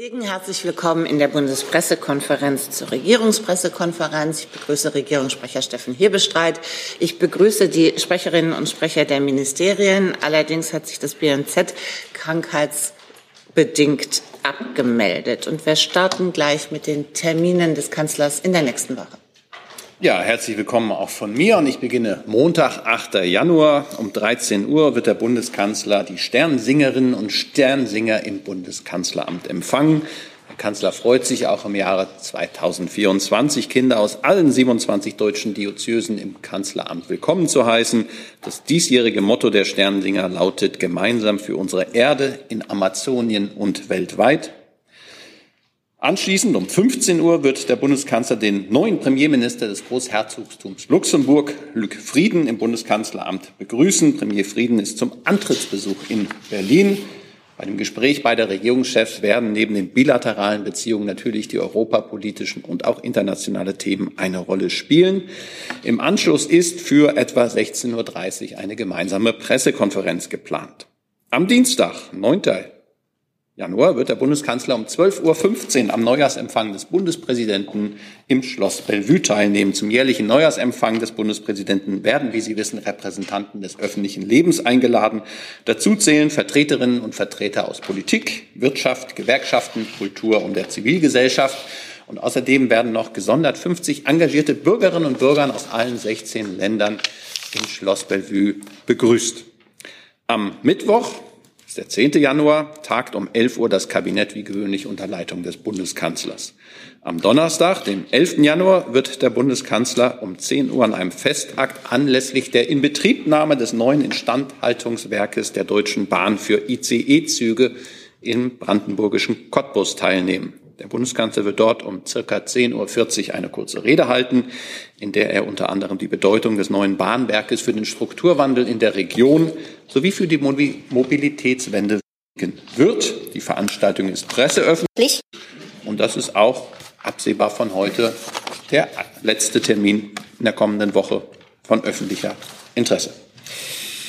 Herzlich willkommen in der Bundespressekonferenz zur Regierungspressekonferenz. Ich begrüße Regierungssprecher Steffen Hebestreit. Ich begrüße die Sprecherinnen und Sprecher der Ministerien. Allerdings hat sich das BNZ krankheitsbedingt abgemeldet. Und wir starten gleich mit den Terminen des Kanzlers in der nächsten Woche. Ja, herzlich willkommen auch von mir. Und ich beginne Montag, 8. Januar. Um 13 Uhr wird der Bundeskanzler die Sternsingerinnen und Sternsinger im Bundeskanzleramt empfangen. Der Kanzler freut sich auch im Jahre 2024 Kinder aus allen 27 deutschen Diözesen im Kanzleramt willkommen zu heißen. Das diesjährige Motto der Sternsinger lautet Gemeinsam für unsere Erde in Amazonien und weltweit. Anschließend um 15 Uhr wird der Bundeskanzler den neuen Premierminister des Großherzogtums Luxemburg, Luc Frieden, im Bundeskanzleramt begrüßen. Premier Frieden ist zum Antrittsbesuch in Berlin. Bei dem Gespräch beider Regierungschefs werden neben den bilateralen Beziehungen natürlich die europapolitischen und auch internationale Themen eine Rolle spielen. Im Anschluss ist für etwa 16.30 Uhr eine gemeinsame Pressekonferenz geplant. Am Dienstag, 9. Januar wird der Bundeskanzler um 12.15 Uhr am Neujahrsempfang des Bundespräsidenten im Schloss Bellevue teilnehmen. Zum jährlichen Neujahrsempfang des Bundespräsidenten werden, wie Sie wissen, Repräsentanten des öffentlichen Lebens eingeladen. Dazu zählen Vertreterinnen und Vertreter aus Politik, Wirtschaft, Gewerkschaften, Kultur und der Zivilgesellschaft. Und außerdem werden noch gesondert 50 engagierte Bürgerinnen und Bürger aus allen 16 Ländern im Schloss Bellevue begrüßt. Am Mittwoch, der 10. Januar, tagt um 11 Uhr das Kabinett wie gewöhnlich unter Leitung des Bundeskanzlers. Am Donnerstag, dem 11. Januar, wird der Bundeskanzler um 10 Uhr an einem Festakt anlässlich der Inbetriebnahme des neuen Instandhaltungswerkes der Deutschen Bahn für ICE-Züge im brandenburgischen Cottbus teilnehmen. Der Bundeskanzler wird dort um circa 10.40 Uhr eine kurze Rede halten, in der er unter anderem die Bedeutung des neuen Bahnwerkes für den Strukturwandel in der Region sowie für die Mobilitätswende wird. Die Veranstaltung ist presseöffentlich und das ist auch absehbar von heute der letzte Termin in der kommenden Woche von öffentlicher Interesse.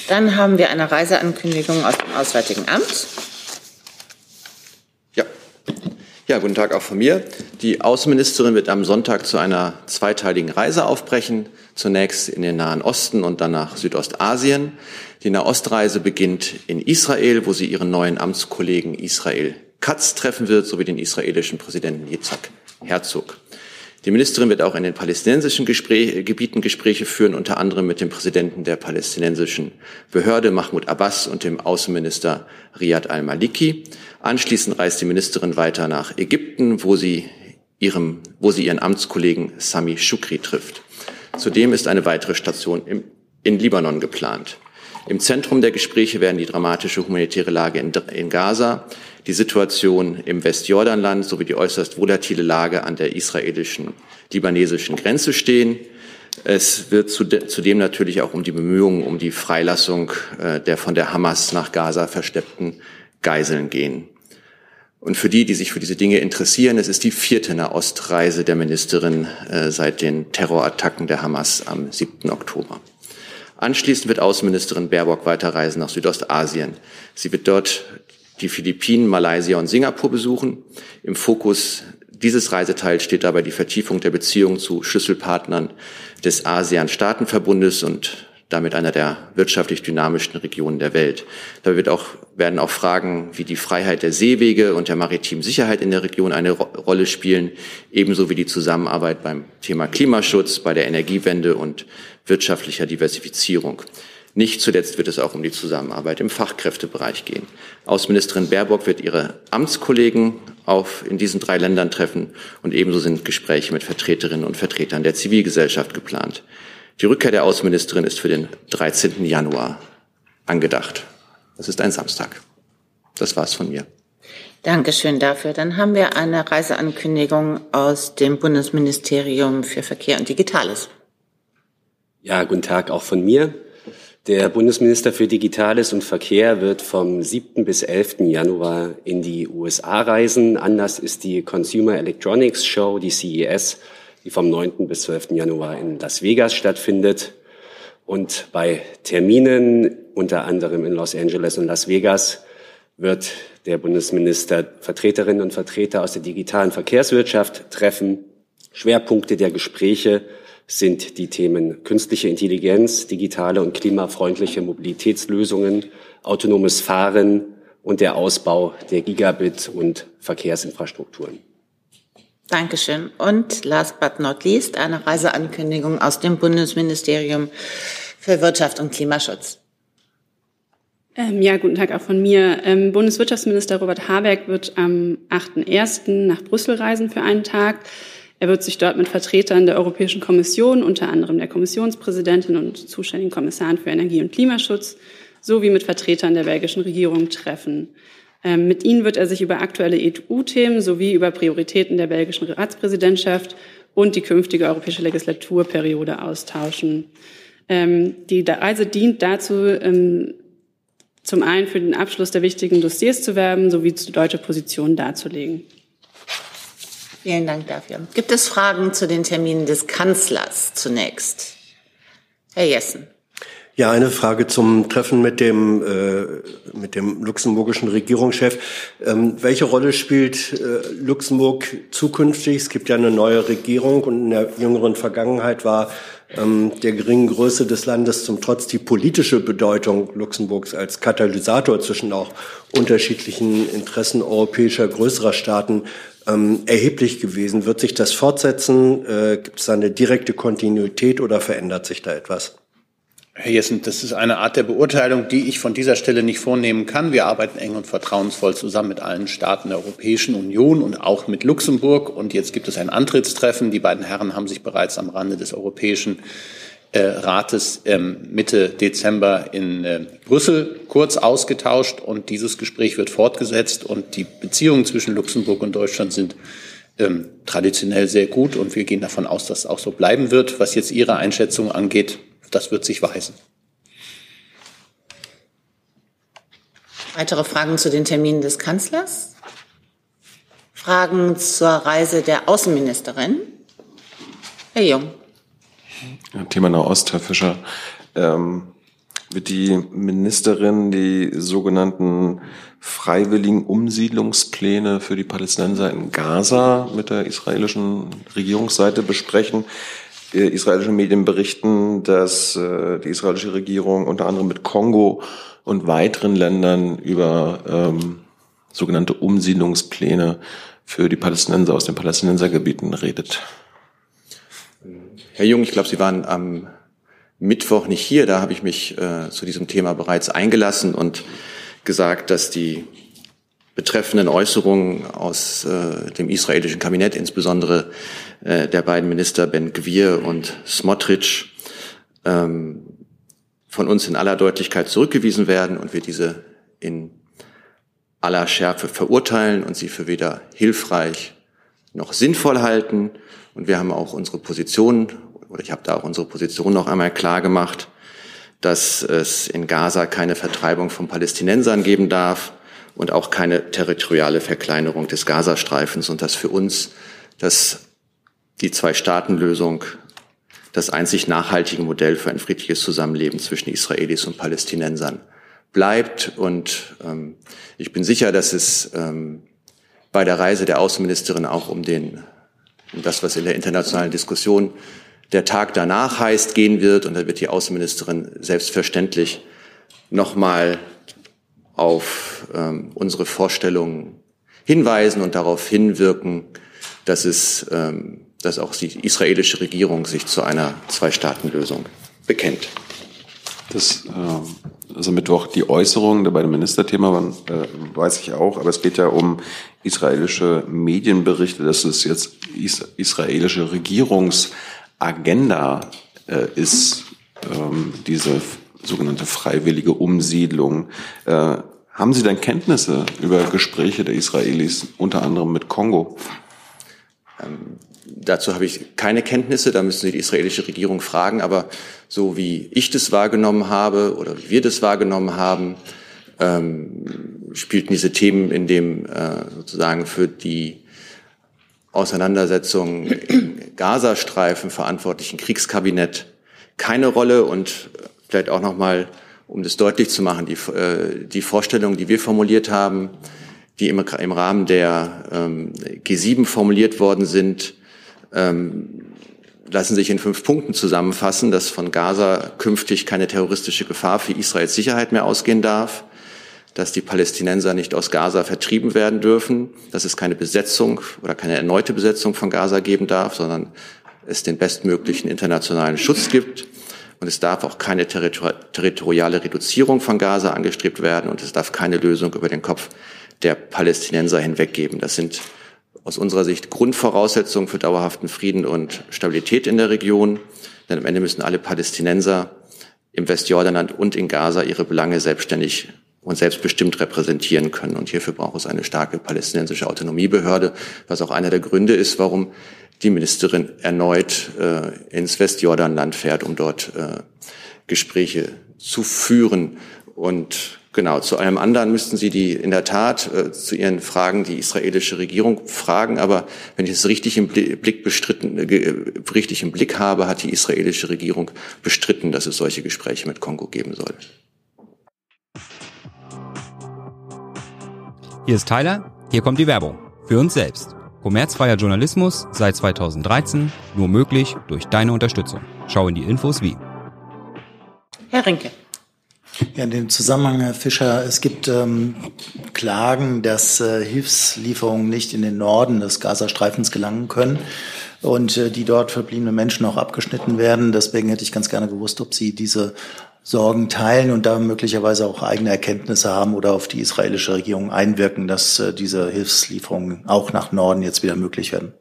Dann haben wir eine Reiseankündigung aus dem Auswärtigen Amt. Ja, guten Tag auch von mir. Die Außenministerin wird am Sonntag zu einer zweiteiligen Reise aufbrechen. Zunächst in den Nahen Osten und dann nach Südostasien. Die Nahostreise beginnt in Israel, wo sie ihren neuen Amtskollegen Israel Katz treffen wird, sowie den israelischen Präsidenten Yitzhak Herzog. Die Ministerin wird auch in den palästinensischen Gespräch, Gebieten Gespräche führen, unter anderem mit dem Präsidenten der palästinensischen Behörde Mahmoud Abbas und dem Außenminister Riyad al-Maliki. Anschließend reist die Ministerin weiter nach Ägypten, wo sie, ihrem, wo sie ihren Amtskollegen Sami Shukri trifft. Zudem ist eine weitere Station im, in Libanon geplant. Im Zentrum der Gespräche werden die dramatische humanitäre Lage in, in Gaza, die Situation im Westjordanland sowie die äußerst volatile Lage an der israelischen, libanesischen Grenze stehen. Es wird zudem natürlich auch um die Bemühungen um die Freilassung äh, der von der Hamas nach Gaza versteppten Geiseln gehen. Und für die, die sich für diese Dinge interessieren, es ist die vierte Nahostreise der Ministerin äh, seit den Terrorattacken der Hamas am 7. Oktober. Anschließend wird Außenministerin Baerbock weiterreisen nach Südostasien. Sie wird dort die Philippinen, Malaysia und Singapur besuchen. Im Fokus dieses Reiseteils steht dabei die Vertiefung der Beziehungen zu Schlüsselpartnern des ASEAN-Staatenverbundes und damit einer der wirtschaftlich dynamischsten Regionen der Welt. Dabei wird auch, werden auch Fragen wie die Freiheit der Seewege und der maritimen Sicherheit in der Region eine Ro Rolle spielen, ebenso wie die Zusammenarbeit beim Thema Klimaschutz, bei der Energiewende und wirtschaftlicher Diversifizierung. Nicht zuletzt wird es auch um die Zusammenarbeit im Fachkräftebereich gehen. Außenministerin Baerbock wird ihre Amtskollegen auf, in diesen drei Ländern treffen und ebenso sind Gespräche mit Vertreterinnen und Vertretern der Zivilgesellschaft geplant. Die Rückkehr der Außenministerin ist für den 13. Januar angedacht. Das ist ein Samstag. Das war's von mir. Dankeschön dafür. Dann haben wir eine Reiseankündigung aus dem Bundesministerium für Verkehr und Digitales. Ja, guten Tag auch von mir. Der Bundesminister für Digitales und Verkehr wird vom 7. bis 11. Januar in die USA reisen. Anlass ist die Consumer Electronics Show, die CES die vom 9. bis 12. Januar in Las Vegas stattfindet. Und bei Terminen, unter anderem in Los Angeles und Las Vegas, wird der Bundesminister Vertreterinnen und Vertreter aus der digitalen Verkehrswirtschaft treffen. Schwerpunkte der Gespräche sind die Themen künstliche Intelligenz, digitale und klimafreundliche Mobilitätslösungen, autonomes Fahren und der Ausbau der Gigabit- und Verkehrsinfrastrukturen. Dankeschön. Und last but not least eine Reiseankündigung aus dem Bundesministerium für Wirtschaft und Klimaschutz. Ähm, ja, guten Tag auch von mir. Ähm, Bundeswirtschaftsminister Robert Habeck wird am 8.1. nach Brüssel reisen für einen Tag. Er wird sich dort mit Vertretern der Europäischen Kommission, unter anderem der Kommissionspräsidentin und zuständigen Kommissaren für Energie und Klimaschutz, sowie mit Vertretern der belgischen Regierung treffen. Ähm, mit ihnen wird er sich über aktuelle EU-Themen sowie über Prioritäten der belgischen Ratspräsidentschaft und die künftige europäische Legislaturperiode austauschen. Ähm, die Reise dient dazu, ähm, zum einen für den Abschluss der wichtigen Dossiers zu werben, sowie deutsche Position darzulegen. Vielen Dank dafür. Gibt es Fragen zu den Terminen des Kanzlers zunächst? Herr Jessen. Ja, eine Frage zum Treffen mit dem, äh, mit dem luxemburgischen Regierungschef. Ähm, welche Rolle spielt äh, Luxemburg zukünftig? Es gibt ja eine neue Regierung und in der jüngeren Vergangenheit war der geringen Größe des Landes zum Trotz die politische Bedeutung Luxemburgs als Katalysator zwischen auch unterschiedlichen Interessen europäischer größerer Staaten ähm, erheblich gewesen. Wird sich das fortsetzen? Äh, gibt es da eine direkte Kontinuität oder verändert sich da etwas? Herr Jessen, das ist eine Art der Beurteilung, die ich von dieser Stelle nicht vornehmen kann. Wir arbeiten eng und vertrauensvoll zusammen mit allen Staaten der Europäischen Union und auch mit Luxemburg. Und jetzt gibt es ein Antrittstreffen. Die beiden Herren haben sich bereits am Rande des Europäischen äh, Rates ähm, Mitte Dezember in äh, Brüssel kurz ausgetauscht. Und dieses Gespräch wird fortgesetzt. Und die Beziehungen zwischen Luxemburg und Deutschland sind ähm, traditionell sehr gut. Und wir gehen davon aus, dass es auch so bleiben wird. Was jetzt Ihre Einschätzung angeht, das wird sich weisen. Weitere Fragen zu den Terminen des Kanzlers? Fragen zur Reise der Außenministerin? Herr Jung. Thema Nahost, Herr Fischer. Ähm, wird die Ministerin die sogenannten freiwilligen Umsiedlungspläne für die Palästinenser in Gaza mit der israelischen Regierungsseite besprechen? Äh, israelische Medien berichten, dass äh, die israelische Regierung unter anderem mit Kongo und weiteren Ländern über ähm, sogenannte Umsiedlungspläne für die Palästinenser aus den Palästinensergebieten redet. Herr Jung, ich glaube, Sie waren am Mittwoch nicht hier. Da habe ich mich äh, zu diesem Thema bereits eingelassen und gesagt, dass die betreffenden Äußerungen aus äh, dem israelischen Kabinett, insbesondere äh, der beiden Minister Ben Gwir und Smotrich, ähm, von uns in aller Deutlichkeit zurückgewiesen werden und wir diese in aller Schärfe verurteilen und sie für weder hilfreich noch sinnvoll halten. Und wir haben auch unsere Position, oder ich habe da auch unsere Position noch einmal klar gemacht, dass es in Gaza keine Vertreibung von Palästinensern geben darf, und auch keine territoriale Verkleinerung des Gazastreifens und dass für uns das, die Zwei-Staaten-Lösung das einzig nachhaltige Modell für ein friedliches Zusammenleben zwischen Israelis und Palästinensern bleibt. Und ähm, ich bin sicher, dass es ähm, bei der Reise der Außenministerin auch um den um das, was in der internationalen Diskussion der Tag danach heißt, gehen wird. Und da wird die Außenministerin selbstverständlich nochmal auf ähm, unsere Vorstellungen hinweisen und darauf hinwirken, dass es, ähm, dass auch die israelische Regierung sich zu einer Zwei-Staaten-Lösung bekennt. Das, äh, also Mittwoch die Äußerungen der beiden Ministerthema waren, äh, weiß ich auch, aber es geht ja um israelische Medienberichte, dass es jetzt is israelische Regierungsagenda äh, ist, ähm, diese sogenannte freiwillige Umsiedlung. Äh, haben Sie denn Kenntnisse über Gespräche der Israelis, unter anderem mit Kongo? Ähm, dazu habe ich keine Kenntnisse, da müssen Sie die israelische Regierung fragen. Aber so wie ich das wahrgenommen habe oder wie wir das wahrgenommen haben, ähm, spielten diese Themen in dem äh, sozusagen für die Auseinandersetzung im Gazastreifen verantwortlichen Kriegskabinett keine Rolle und vielleicht auch noch mal um das deutlich zu machen, die, äh, die Vorstellungen, die wir formuliert haben, die im, im Rahmen der ähm, G7 formuliert worden sind, ähm, lassen sich in fünf Punkten zusammenfassen, dass von Gaza künftig keine terroristische Gefahr für Israels Sicherheit mehr ausgehen darf, dass die Palästinenser nicht aus Gaza vertrieben werden dürfen, dass es keine Besetzung oder keine erneute Besetzung von Gaza geben darf, sondern es den bestmöglichen internationalen Schutz gibt. Und es darf auch keine territoriale Reduzierung von Gaza angestrebt werden und es darf keine Lösung über den Kopf der Palästinenser hinweggeben. Das sind aus unserer Sicht Grundvoraussetzungen für dauerhaften Frieden und Stabilität in der Region. Denn am Ende müssen alle Palästinenser im Westjordanland und in Gaza ihre Belange selbstständig und selbstbestimmt repräsentieren können. Und hierfür braucht es eine starke palästinensische Autonomiebehörde, was auch einer der Gründe ist, warum die Ministerin erneut äh, ins Westjordanland fährt, um dort äh, Gespräche zu führen. Und genau, zu allem anderen müssten Sie die in der Tat äh, zu Ihren Fragen die israelische Regierung fragen. Aber wenn ich es richtig im Blick bestritten, äh, richtig im Blick habe, hat die israelische Regierung bestritten, dass es solche Gespräche mit Kongo geben soll. Hier ist Tyler, hier kommt die Werbung. Für uns selbst. Kommerzfreier Journalismus seit 2013, nur möglich durch deine Unterstützung. Schau in die Infos wie. Herr Rinke. Ja, in dem Zusammenhang, Herr Fischer, es gibt ähm, Klagen, dass äh, Hilfslieferungen nicht in den Norden des Gazastreifens gelangen können und äh, die dort verbliebenen Menschen auch abgeschnitten werden. Deswegen hätte ich ganz gerne gewusst, ob Sie diese Sorgen teilen und da möglicherweise auch eigene Erkenntnisse haben oder auf die israelische Regierung einwirken, dass äh, diese Hilfslieferungen auch nach Norden jetzt wieder möglich werden?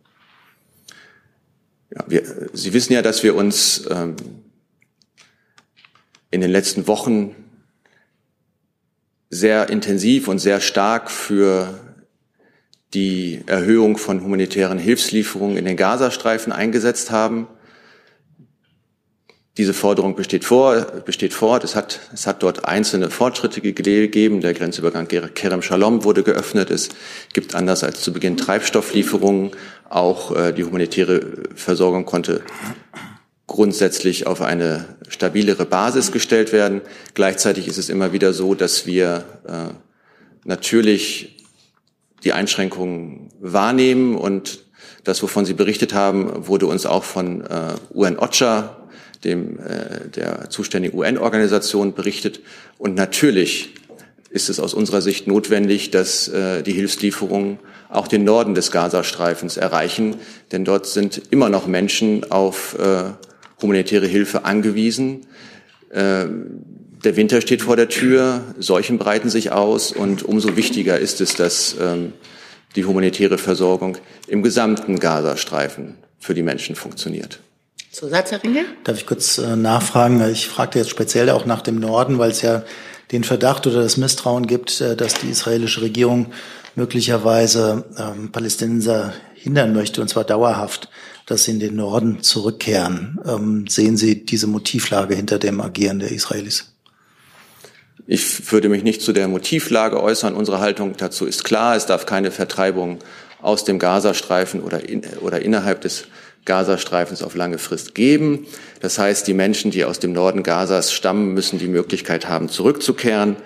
Ja, wir, Sie wissen ja, dass wir uns ähm, in den letzten Wochen sehr intensiv und sehr stark für die Erhöhung von humanitären Hilfslieferungen in den Gazastreifen eingesetzt haben. Diese Forderung besteht, vor, besteht fort. Es hat, es hat dort einzelne Fortschritte gegeben. Der Grenzübergang Kerem Shalom wurde geöffnet. Es gibt anders als zu Beginn Treibstofflieferungen. Auch äh, die humanitäre Versorgung konnte grundsätzlich auf eine stabilere Basis gestellt werden. Gleichzeitig ist es immer wieder so, dass wir äh, natürlich die Einschränkungen wahrnehmen und das, wovon Sie berichtet haben, wurde uns auch von äh, UN-OCHA dem, äh, der zuständigen UN-Organisation berichtet. Und natürlich ist es aus unserer Sicht notwendig, dass äh, die Hilfslieferungen auch den Norden des Gazastreifens erreichen, denn dort sind immer noch Menschen auf äh, humanitäre Hilfe angewiesen. Äh, der Winter steht vor der Tür, Seuchen breiten sich aus und umso wichtiger ist es, dass ähm, die humanitäre Versorgung im gesamten Gazastreifen für die Menschen funktioniert. Zusatz, Herr Ringe? Darf ich kurz äh, nachfragen? Ich fragte jetzt speziell auch nach dem Norden, weil es ja den Verdacht oder das Misstrauen gibt, äh, dass die israelische Regierung möglicherweise ähm, Palästinenser hindern möchte, und zwar dauerhaft, dass sie in den Norden zurückkehren. Ähm, sehen Sie diese Motivlage hinter dem Agieren der Israelis? Ich würde mich nicht zu der Motivlage äußern. Unsere Haltung dazu ist klar. Es darf keine Vertreibung aus dem Gazastreifen oder, in, oder innerhalb des Gazastreifens auf lange Frist geben. Das heißt, die Menschen, die aus dem Norden Gazas stammen, müssen die Möglichkeit haben, zurückzukehren.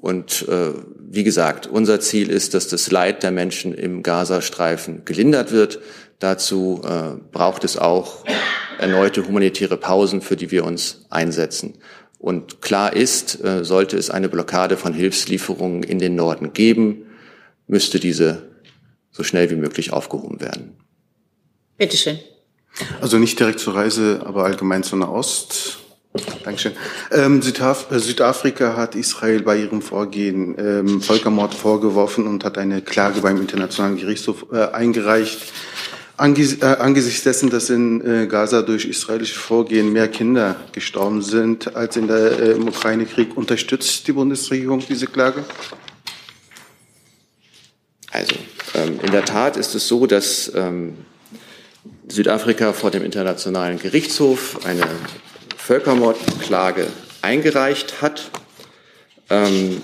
Und äh, wie gesagt, unser Ziel ist, dass das Leid der Menschen im Gazastreifen gelindert wird. Dazu äh, braucht es auch erneute humanitäre Pausen, für die wir uns einsetzen. Und klar ist, äh, sollte es eine Blockade von Hilfslieferungen in den Norden geben, müsste diese so schnell wie möglich aufgehoben werden. Bitte schön. Also nicht direkt zur Reise, aber allgemein zur Nahost. Dankeschön. Ähm, Südaf äh, Südafrika hat Israel bei ihrem Vorgehen ähm, Völkermord vorgeworfen und hat eine Klage beim Internationalen Gerichtshof äh, eingereicht. Anges äh, angesichts dessen, dass in äh, Gaza durch israelische Vorgehen mehr Kinder gestorben sind als in der, äh, im Ukraine-Krieg, unterstützt die Bundesregierung diese Klage? Also, ähm, in der Tat ist es so, dass ähm, Südafrika vor dem Internationalen Gerichtshof eine Völkermordklage eingereicht hat. Ähm,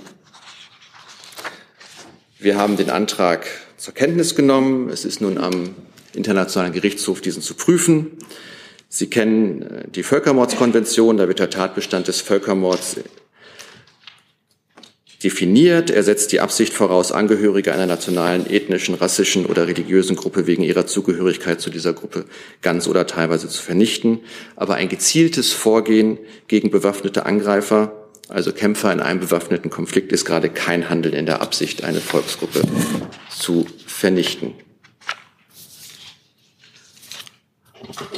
wir haben den Antrag zur Kenntnis genommen. Es ist nun am Internationalen Gerichtshof, diesen zu prüfen. Sie kennen äh, die Völkermordskonvention. Da wird der Tatbestand des Völkermords definiert. Er setzt die Absicht voraus, Angehörige einer nationalen, ethnischen, rassischen oder religiösen Gruppe wegen ihrer Zugehörigkeit zu dieser Gruppe ganz oder teilweise zu vernichten. Aber ein gezieltes Vorgehen gegen bewaffnete Angreifer, also Kämpfer in einem bewaffneten Konflikt, ist gerade kein Handeln in der Absicht, eine Volksgruppe zu vernichten.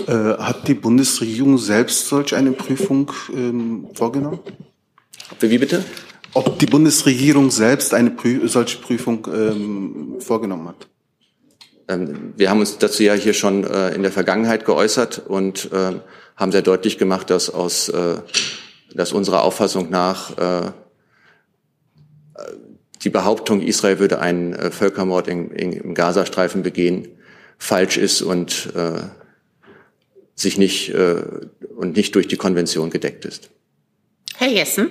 Äh, hat die Bundesregierung selbst solch eine Prüfung ähm, vorgenommen? Wie bitte? Ob die Bundesregierung selbst eine Prü solche Prüfung ähm, vorgenommen hat? Ähm, wir haben uns dazu ja hier schon äh, in der Vergangenheit geäußert und äh, haben sehr deutlich gemacht, dass aus äh, dass unserer Auffassung nach äh, die Behauptung, Israel würde einen äh, Völkermord in, in, im Gazastreifen begehen, falsch ist und äh, sich nicht äh, und nicht durch die Konvention gedeckt ist. Herr Jessen.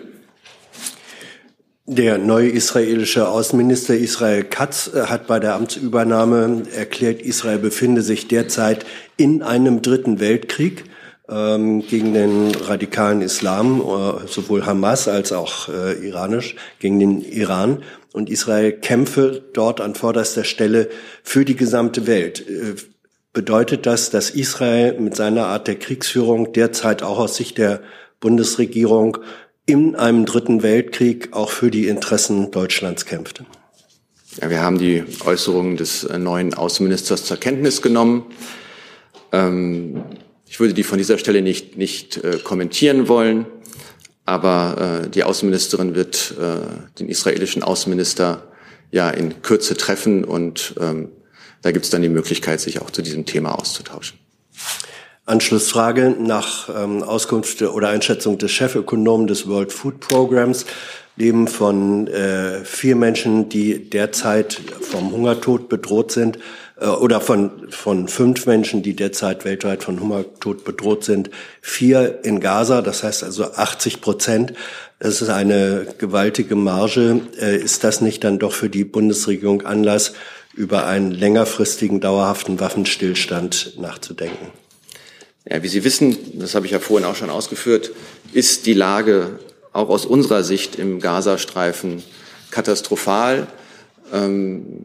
Der neue israelische Außenminister Israel Katz äh, hat bei der Amtsübernahme erklärt, Israel befinde sich derzeit in einem dritten Weltkrieg ähm, gegen den radikalen Islam, äh, sowohl Hamas als auch äh, iranisch, gegen den Iran. Und Israel kämpfe dort an vorderster Stelle für die gesamte Welt. Äh, bedeutet das, dass Israel mit seiner Art der Kriegsführung derzeit auch aus Sicht der Bundesregierung in einem dritten Weltkrieg auch für die Interessen Deutschlands kämpft? Ja, wir haben die Äußerungen des äh, neuen Außenministers zur Kenntnis genommen. Ähm, ich würde die von dieser Stelle nicht, nicht äh, kommentieren wollen, aber äh, die Außenministerin wird äh, den israelischen Außenminister ja in Kürze treffen und ähm, da gibt es dann die Möglichkeit, sich auch zu diesem Thema auszutauschen. Anschlussfrage nach ähm, Auskunft oder Einschätzung des Chefökonomen des World Food Programs leben von äh, vier Menschen, die derzeit vom Hungertod bedroht sind, äh, oder von, von fünf Menschen, die derzeit weltweit von Hungertod bedroht sind, vier in Gaza, das heißt also 80 Prozent. Das ist eine gewaltige Marge. Äh, ist das nicht dann doch für die Bundesregierung Anlass, über einen längerfristigen, dauerhaften Waffenstillstand nachzudenken. Ja, wie Sie wissen, das habe ich ja vorhin auch schon ausgeführt, ist die Lage auch aus unserer Sicht im Gazastreifen katastrophal. Ähm,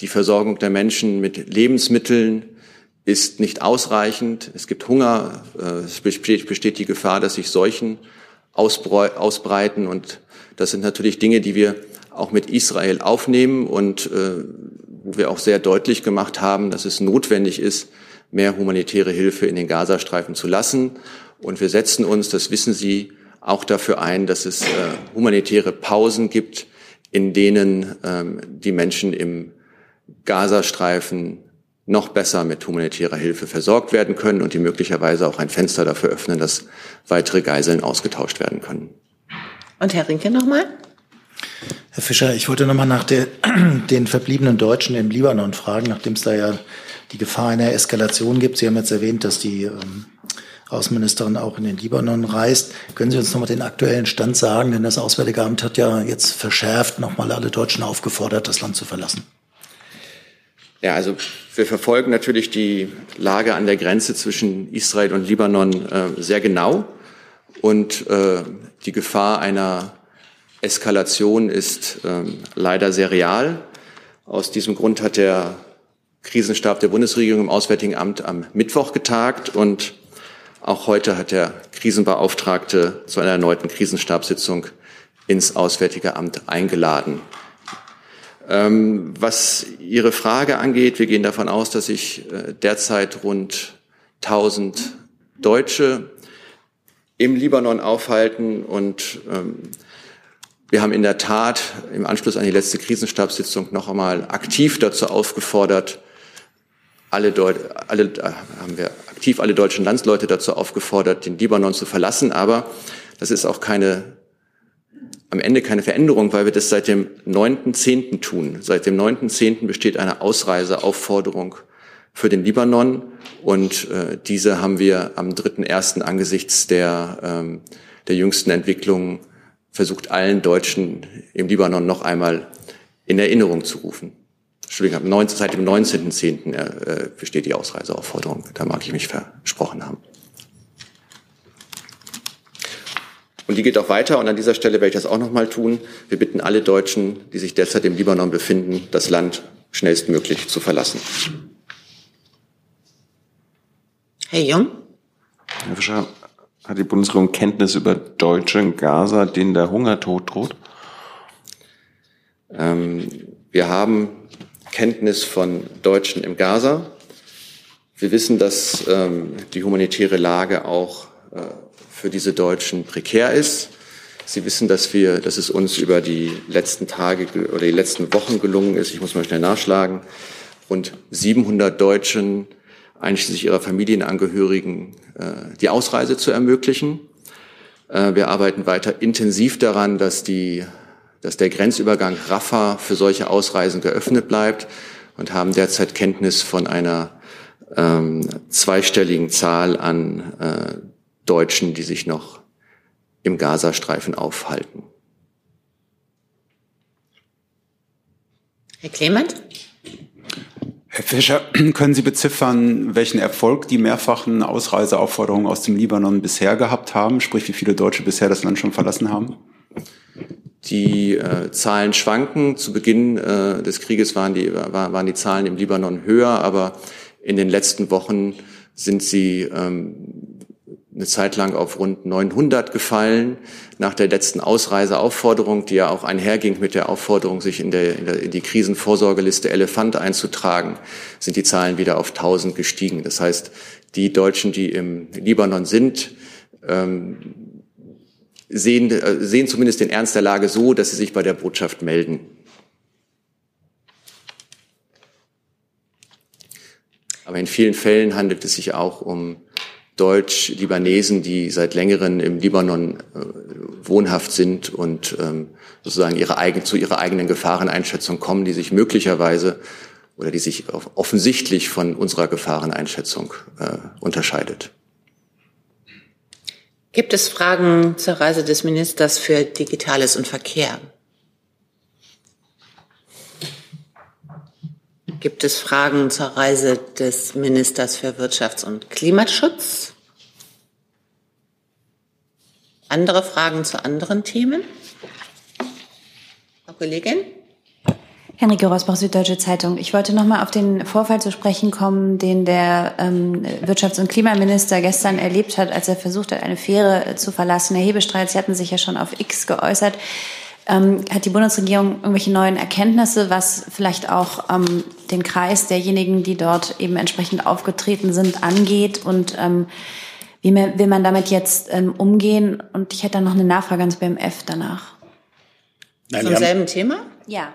die Versorgung der Menschen mit Lebensmitteln ist nicht ausreichend. Es gibt Hunger. Äh, es besteht, besteht die Gefahr, dass sich Seuchen ausbreiten. Und das sind natürlich Dinge, die wir auch mit Israel aufnehmen und äh, wo wir auch sehr deutlich gemacht haben, dass es notwendig ist, mehr humanitäre Hilfe in den Gazastreifen zu lassen. Und wir setzen uns, das wissen Sie, auch dafür ein, dass es äh, humanitäre Pausen gibt, in denen ähm, die Menschen im Gazastreifen noch besser mit humanitärer Hilfe versorgt werden können und die möglicherweise auch ein Fenster dafür öffnen, dass weitere Geiseln ausgetauscht werden können. Und Herr Rinke nochmal? Herr Fischer, ich wollte nochmal nach der, den verbliebenen Deutschen im Libanon fragen, nachdem es da ja die Gefahr einer Eskalation gibt. Sie haben jetzt erwähnt, dass die ähm, Außenministerin auch in den Libanon reist. Können Sie uns nochmal den aktuellen Stand sagen? Denn das Auswärtige Amt hat ja jetzt verschärft nochmal alle Deutschen aufgefordert, das Land zu verlassen. Ja, also wir verfolgen natürlich die Lage an der Grenze zwischen Israel und Libanon äh, sehr genau. Und äh, die Gefahr einer Eskalation ist ähm, leider sehr real. Aus diesem Grund hat der Krisenstab der Bundesregierung im Auswärtigen Amt am Mittwoch getagt und auch heute hat der Krisenbeauftragte zu einer erneuten Krisenstabssitzung ins Auswärtige Amt eingeladen. Ähm, was Ihre Frage angeht, wir gehen davon aus, dass sich äh, derzeit rund 1000 Deutsche im Libanon aufhalten und ähm, wir haben in der Tat im Anschluss an die letzte Krisenstabssitzung noch einmal aktiv dazu aufgefordert, alle, Deut alle äh, haben wir aktiv alle deutschen Landsleute dazu aufgefordert, den Libanon zu verlassen. Aber das ist auch keine am Ende keine Veränderung, weil wir das seit dem 9.10. tun. Seit dem 9.10. besteht eine Ausreiseaufforderung für den Libanon und äh, diese haben wir am 3.1. angesichts der, ähm, der jüngsten Entwicklungen versucht allen Deutschen im Libanon noch einmal in Erinnerung zu rufen. Entschuldigung, seit dem 19.10. Äh, besteht die Ausreiseaufforderung. Da mag ich mich versprochen haben. Und die geht auch weiter. Und an dieser Stelle werde ich das auch noch mal tun. Wir bitten alle Deutschen, die sich derzeit im Libanon befinden, das Land schnellstmöglich zu verlassen. Herr Jung? Herr Fischer, hat die Bundesregierung Kenntnis über Deutsche in Gaza, denen der Hungertod droht? Ähm, wir haben Kenntnis von Deutschen im Gaza. Wir wissen, dass ähm, die humanitäre Lage auch äh, für diese Deutschen prekär ist. Sie wissen, dass wir, dass es uns über die letzten Tage oder die letzten Wochen gelungen ist. Ich muss mal schnell nachschlagen. Rund 700 Deutschen, einschließlich ihrer Familienangehörigen, äh, die Ausreise zu ermöglichen. Äh, wir arbeiten weiter intensiv daran, dass die dass der Grenzübergang Rafah für solche Ausreisen geöffnet bleibt und haben derzeit Kenntnis von einer ähm, zweistelligen Zahl an äh, Deutschen, die sich noch im Gazastreifen aufhalten. Herr Clement? Herr Fischer, können Sie beziffern, welchen Erfolg die mehrfachen Ausreiseaufforderungen aus dem Libanon bisher gehabt haben? Sprich, wie viele Deutsche bisher das Land schon verlassen haben? Die äh, Zahlen schwanken. Zu Beginn äh, des Krieges waren die, war, waren die Zahlen im Libanon höher, aber in den letzten Wochen sind sie ähm, eine Zeit lang auf rund 900 gefallen. Nach der letzten Ausreiseaufforderung, die ja auch einherging mit der Aufforderung, sich in, der, in, der, in die Krisenvorsorgeliste Elefant einzutragen, sind die Zahlen wieder auf 1000 gestiegen. Das heißt, die Deutschen, die im Libanon sind, ähm, sehen, äh, sehen zumindest den Ernst der Lage so, dass sie sich bei der Botschaft melden. Aber in vielen Fällen handelt es sich auch um Deutsch-Libanesen, die seit längerem im Libanon äh, wohnhaft sind und ähm, sozusagen ihre eigen, zu ihrer eigenen Gefahreneinschätzung kommen, die sich möglicherweise oder die sich offensichtlich von unserer Gefahreneinschätzung äh, unterscheidet. Gibt es Fragen zur Reise des Ministers für Digitales und Verkehr? Gibt es Fragen zur Reise des Ministers für Wirtschafts- und Klimaschutz? Andere Fragen zu anderen Themen? Frau Kollegin? Henrike Rosbach, Süddeutsche Zeitung. Ich wollte noch mal auf den Vorfall zu sprechen kommen, den der ähm, Wirtschafts- und Klimaminister gestern erlebt hat, als er versucht hat, eine Fähre zu verlassen. Herr Hebestreit, Sie hatten sich ja schon auf X geäußert. Ähm, hat die Bundesregierung irgendwelche neuen Erkenntnisse, was vielleicht auch ähm, den Kreis derjenigen, die dort eben entsprechend aufgetreten sind, angeht? Und ähm, wie will man damit jetzt ähm, umgehen? Und ich hätte dann noch eine Nachfrage ans BMF danach. Nein, Zum selben Thema? Ja.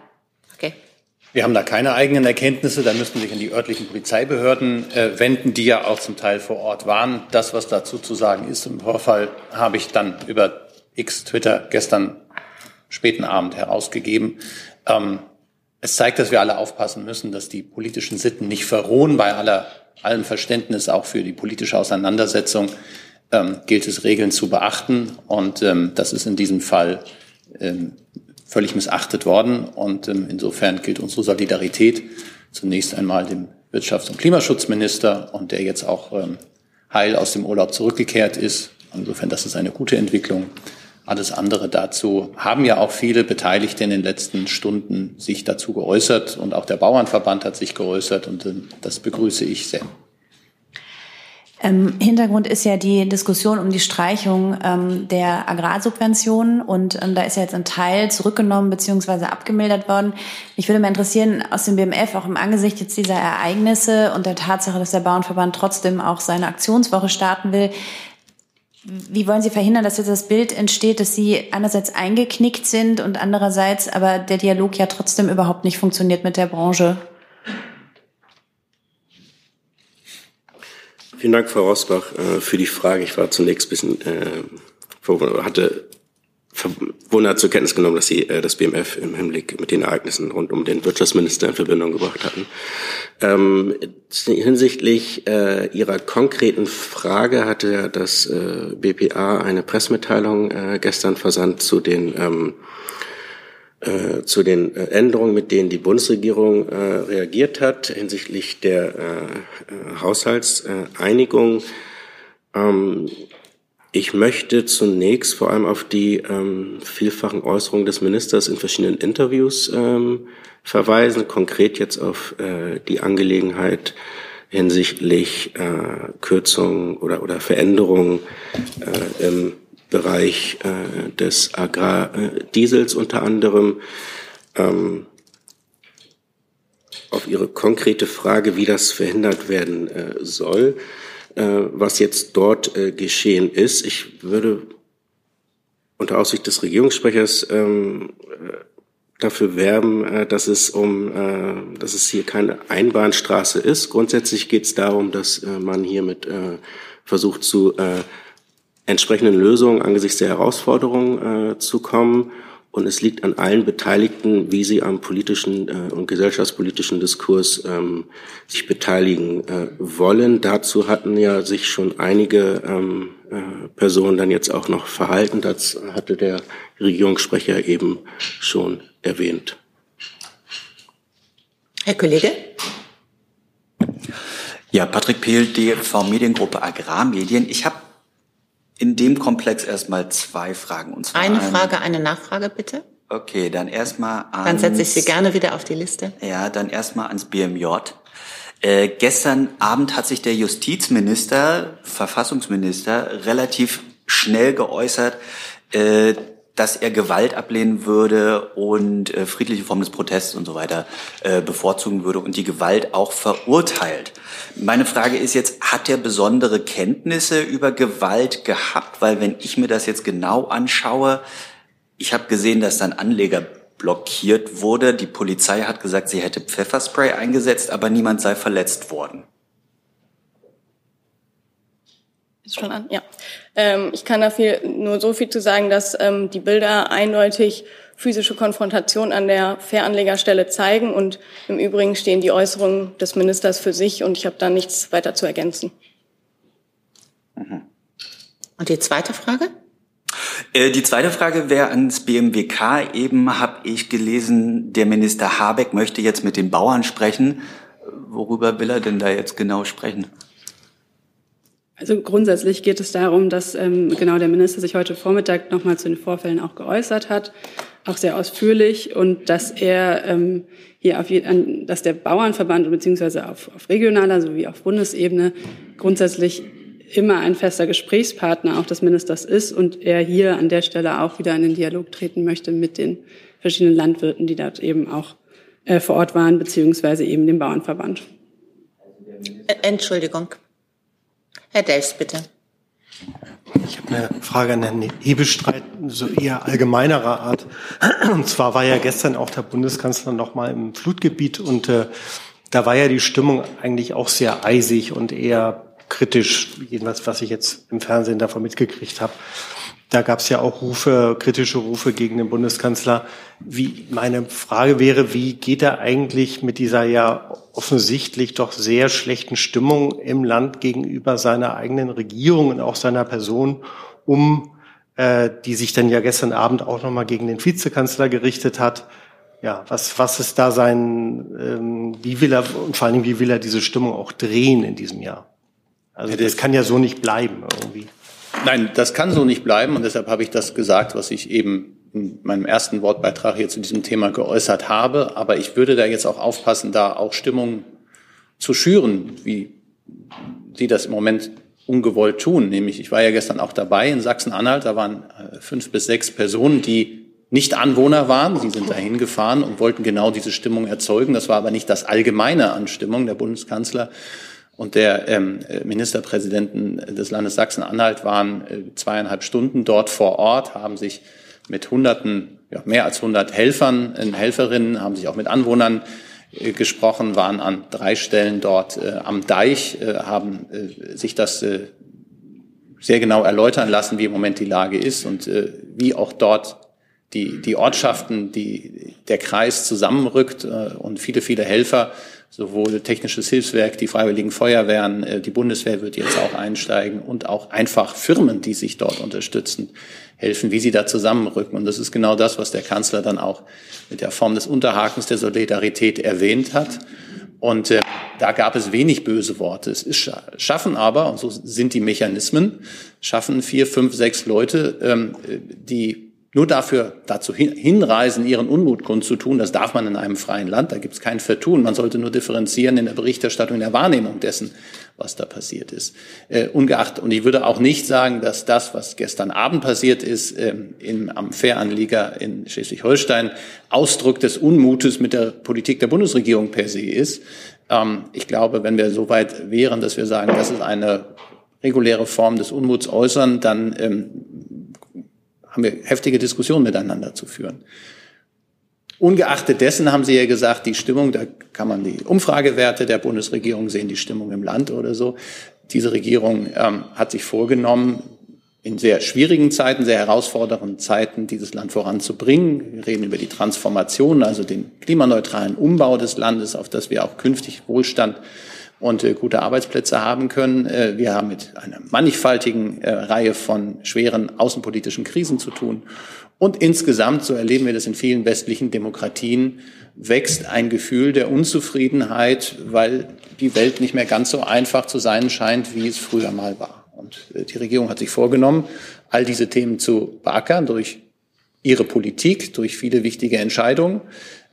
Wir haben da keine eigenen Erkenntnisse. Da müssten sich an die örtlichen Polizeibehörden äh, wenden, die ja auch zum Teil vor Ort waren. Das, was dazu zu sagen ist im Vorfall, habe ich dann über X Twitter gestern späten Abend herausgegeben. Ähm, es zeigt, dass wir alle aufpassen müssen, dass die politischen Sitten nicht verrohen. Bei aller, allem Verständnis auch für die politische Auseinandersetzung ähm, gilt es, Regeln zu beachten. Und ähm, das ist in diesem Fall ähm, völlig missachtet worden. Und ähm, insofern gilt unsere Solidarität zunächst einmal dem Wirtschafts- und Klimaschutzminister und der jetzt auch ähm, heil aus dem Urlaub zurückgekehrt ist. Insofern, das ist eine gute Entwicklung. Alles andere dazu haben ja auch viele Beteiligte in den letzten Stunden sich dazu geäußert und auch der Bauernverband hat sich geäußert und ähm, das begrüße ich sehr. Ähm, Hintergrund ist ja die Diskussion um die Streichung ähm, der Agrarsubventionen und ähm, da ist ja jetzt ein Teil zurückgenommen bzw. abgemildert worden. Mich würde mal interessieren, aus dem BMF, auch im Angesicht jetzt dieser Ereignisse und der Tatsache, dass der Bauernverband trotzdem auch seine Aktionswoche starten will, wie wollen Sie verhindern, dass jetzt das Bild entsteht, dass Sie einerseits eingeknickt sind und andererseits aber der Dialog ja trotzdem überhaupt nicht funktioniert mit der Branche? Vielen Dank, Frau Rosbach, äh, für die Frage. Ich war zunächst ein bisschen, äh, hatte verwundert zur Kenntnis genommen, dass Sie äh, das BMF im Hinblick mit den Ereignissen rund um den Wirtschaftsminister in Verbindung gebracht hatten. Ähm, hinsichtlich äh, Ihrer konkreten Frage hatte das äh, BPA eine Pressemitteilung äh, gestern versandt zu den ähm, äh, zu den äh, Änderungen, mit denen die Bundesregierung äh, reagiert hat hinsichtlich der äh, äh Haushaltseinigung. Ähm, Ich möchte zunächst vor allem auf die ähm, vielfachen Äußerungen des Ministers in verschiedenen Interviews ähm, verweisen, konkret jetzt auf äh, die Angelegenheit hinsichtlich Kürzungen oder, oder Veränderungen im Bereich äh, des Agrardiesels unter anderem. Ähm, auf Ihre konkrete Frage, wie das verhindert werden äh, soll, äh, was jetzt dort äh, geschehen ist. Ich würde unter Aussicht des Regierungssprechers ähm, äh, dafür werben, äh, dass es um, äh, dass es hier keine Einbahnstraße ist. Grundsätzlich geht es darum, dass äh, man hiermit versucht zu entsprechenden Lösungen angesichts der Herausforderungen äh, zu kommen. Und es liegt an allen Beteiligten, wie sie am politischen äh, und gesellschaftspolitischen Diskurs ähm, sich beteiligen äh, wollen. Dazu hatten ja sich schon einige ähm, äh, Personen dann jetzt auch noch verhalten. Das hatte der Regierungssprecher eben schon erwähnt. Herr Kollege? Ja, Patrick Pehl, DFV Mediengruppe Agrarmedien. Ich habe in dem Komplex erstmal zwei Fragen. Und zwar eine Frage, eine Nachfrage bitte. Okay, dann erstmal an. Dann setze ich Sie gerne wieder auf die Liste. Ja, dann erstmal ans BMJ. Äh, gestern Abend hat sich der Justizminister, Verfassungsminister, relativ schnell geäußert, äh, dass er Gewalt ablehnen würde und äh, friedliche Formen des Protests und so weiter äh, bevorzugen würde und die Gewalt auch verurteilt. Meine Frage ist jetzt, hat er besondere Kenntnisse über Gewalt gehabt? Weil wenn ich mir das jetzt genau anschaue, ich habe gesehen, dass dann Anleger blockiert wurde. Die Polizei hat gesagt, sie hätte Pfefferspray eingesetzt, aber niemand sei verletzt worden. Ist schon an, ja. Ähm, ich kann dafür nur so viel zu sagen, dass ähm, die Bilder eindeutig physische Konfrontation an der Fähranlegerstelle zeigen und im Übrigen stehen die Äußerungen des Ministers für sich und ich habe da nichts weiter zu ergänzen. Mhm. Und die zweite Frage? Äh, die zweite Frage wäre ans BMWK. Eben habe ich gelesen, der Minister Habeck möchte jetzt mit den Bauern sprechen. Worüber will er denn da jetzt genau sprechen? Also grundsätzlich geht es darum, dass ähm, genau der Minister sich heute Vormittag nochmal zu den Vorfällen auch geäußert hat, auch sehr ausführlich und dass er ähm, hier auf jeden, dass der Bauernverband beziehungsweise auf, auf regionaler sowie auf Bundesebene grundsätzlich immer ein fester Gesprächspartner auch des Ministers ist und er hier an der Stelle auch wieder in den Dialog treten möchte mit den verschiedenen Landwirten, die dort eben auch äh, vor Ort waren, beziehungsweise eben dem Bauernverband. Entschuldigung. Herr Delfs, bitte. Ich habe eine Frage an Herrn Hebestreit, so eher allgemeinerer Art. Und zwar war ja gestern auch der Bundeskanzler noch mal im Flutgebiet und äh, da war ja die Stimmung eigentlich auch sehr eisig und eher kritisch, jedenfalls was ich jetzt im Fernsehen davon mitgekriegt habe. Da gab es ja auch Rufe, kritische Rufe gegen den Bundeskanzler. Wie, meine Frage wäre, wie geht er eigentlich mit dieser ja offensichtlich doch sehr schlechten Stimmung im Land gegenüber seiner eigenen Regierung und auch seiner Person um, äh, die sich dann ja gestern Abend auch nochmal gegen den Vizekanzler gerichtet hat? Ja, was, was ist da sein, ähm, wie will er, und vor allen Dingen, wie will er diese Stimmung auch drehen in diesem Jahr? Also das kann ja so nicht bleiben irgendwie. Nein, das kann so nicht bleiben und deshalb habe ich das gesagt, was ich eben in meinem ersten Wortbeitrag hier zu diesem Thema geäußert habe. Aber ich würde da jetzt auch aufpassen, da auch Stimmung zu schüren, wie Sie das im Moment ungewollt tun. Nämlich, ich war ja gestern auch dabei in Sachsen-Anhalt, da waren äh, fünf bis sechs Personen, die nicht Anwohner waren. Sie sind dahin gefahren und wollten genau diese Stimmung erzeugen. Das war aber nicht das allgemeine Anstimmung. Der Bundeskanzler und der ähm, Ministerpräsidenten des Landes Sachsen-Anhalt waren äh, zweieinhalb Stunden dort vor Ort, haben sich mit Hunderten, ja, mehr als hundert Helfern äh, Helferinnen, haben sich auch mit Anwohnern äh, gesprochen, waren an drei Stellen dort äh, am Deich, äh, haben äh, sich das sehr genau erläutern lassen, wie im Moment die Lage ist und wie auch dort die, die Ortschaften, die, der Kreis zusammenrückt und viele, viele Helfer sowohl technisches Hilfswerk, die Freiwilligen Feuerwehren, äh, die Bundeswehr wird jetzt auch einsteigen und auch einfach Firmen, die sich dort unterstützen, helfen, wie sie da zusammenrücken. Und das ist genau das, was der Kanzler dann auch mit der Form des Unterhakens der Solidarität erwähnt hat. Und äh, da gab es wenig böse Worte. Es ist schaffen aber, und so sind die Mechanismen, schaffen vier, fünf, sechs Leute, ähm, die nur dafür dazu hinreisen, ihren Unmut kundzutun, das darf man in einem freien Land, da gibt es kein Vertun. Man sollte nur differenzieren in der Berichterstattung, in der Wahrnehmung dessen, was da passiert ist. Äh, ungeachtet, und ich würde auch nicht sagen, dass das, was gestern Abend passiert ist, ähm, im, am Fähranlieger in Schleswig-Holstein, Ausdruck des Unmutes mit der Politik der Bundesregierung per se ist. Ähm, ich glaube, wenn wir so weit wären, dass wir sagen, das ist eine reguläre Form des Unmuts äußern, dann ähm, haben wir heftige Diskussionen miteinander zu führen. Ungeachtet dessen haben Sie ja gesagt, die Stimmung, da kann man die Umfragewerte der Bundesregierung sehen, die Stimmung im Land oder so. Diese Regierung ähm, hat sich vorgenommen, in sehr schwierigen Zeiten, sehr herausfordernden Zeiten dieses Land voranzubringen. Wir reden über die Transformation, also den klimaneutralen Umbau des Landes, auf das wir auch künftig Wohlstand und äh, gute Arbeitsplätze haben können. Äh, wir haben mit einer mannigfaltigen äh, Reihe von schweren außenpolitischen Krisen zu tun. Und insgesamt, so erleben wir das in vielen westlichen Demokratien, wächst ein Gefühl der Unzufriedenheit, weil die Welt nicht mehr ganz so einfach zu sein scheint, wie es früher mal war. Und äh, die Regierung hat sich vorgenommen, all diese Themen zu beackern durch ihre Politik, durch viele wichtige Entscheidungen.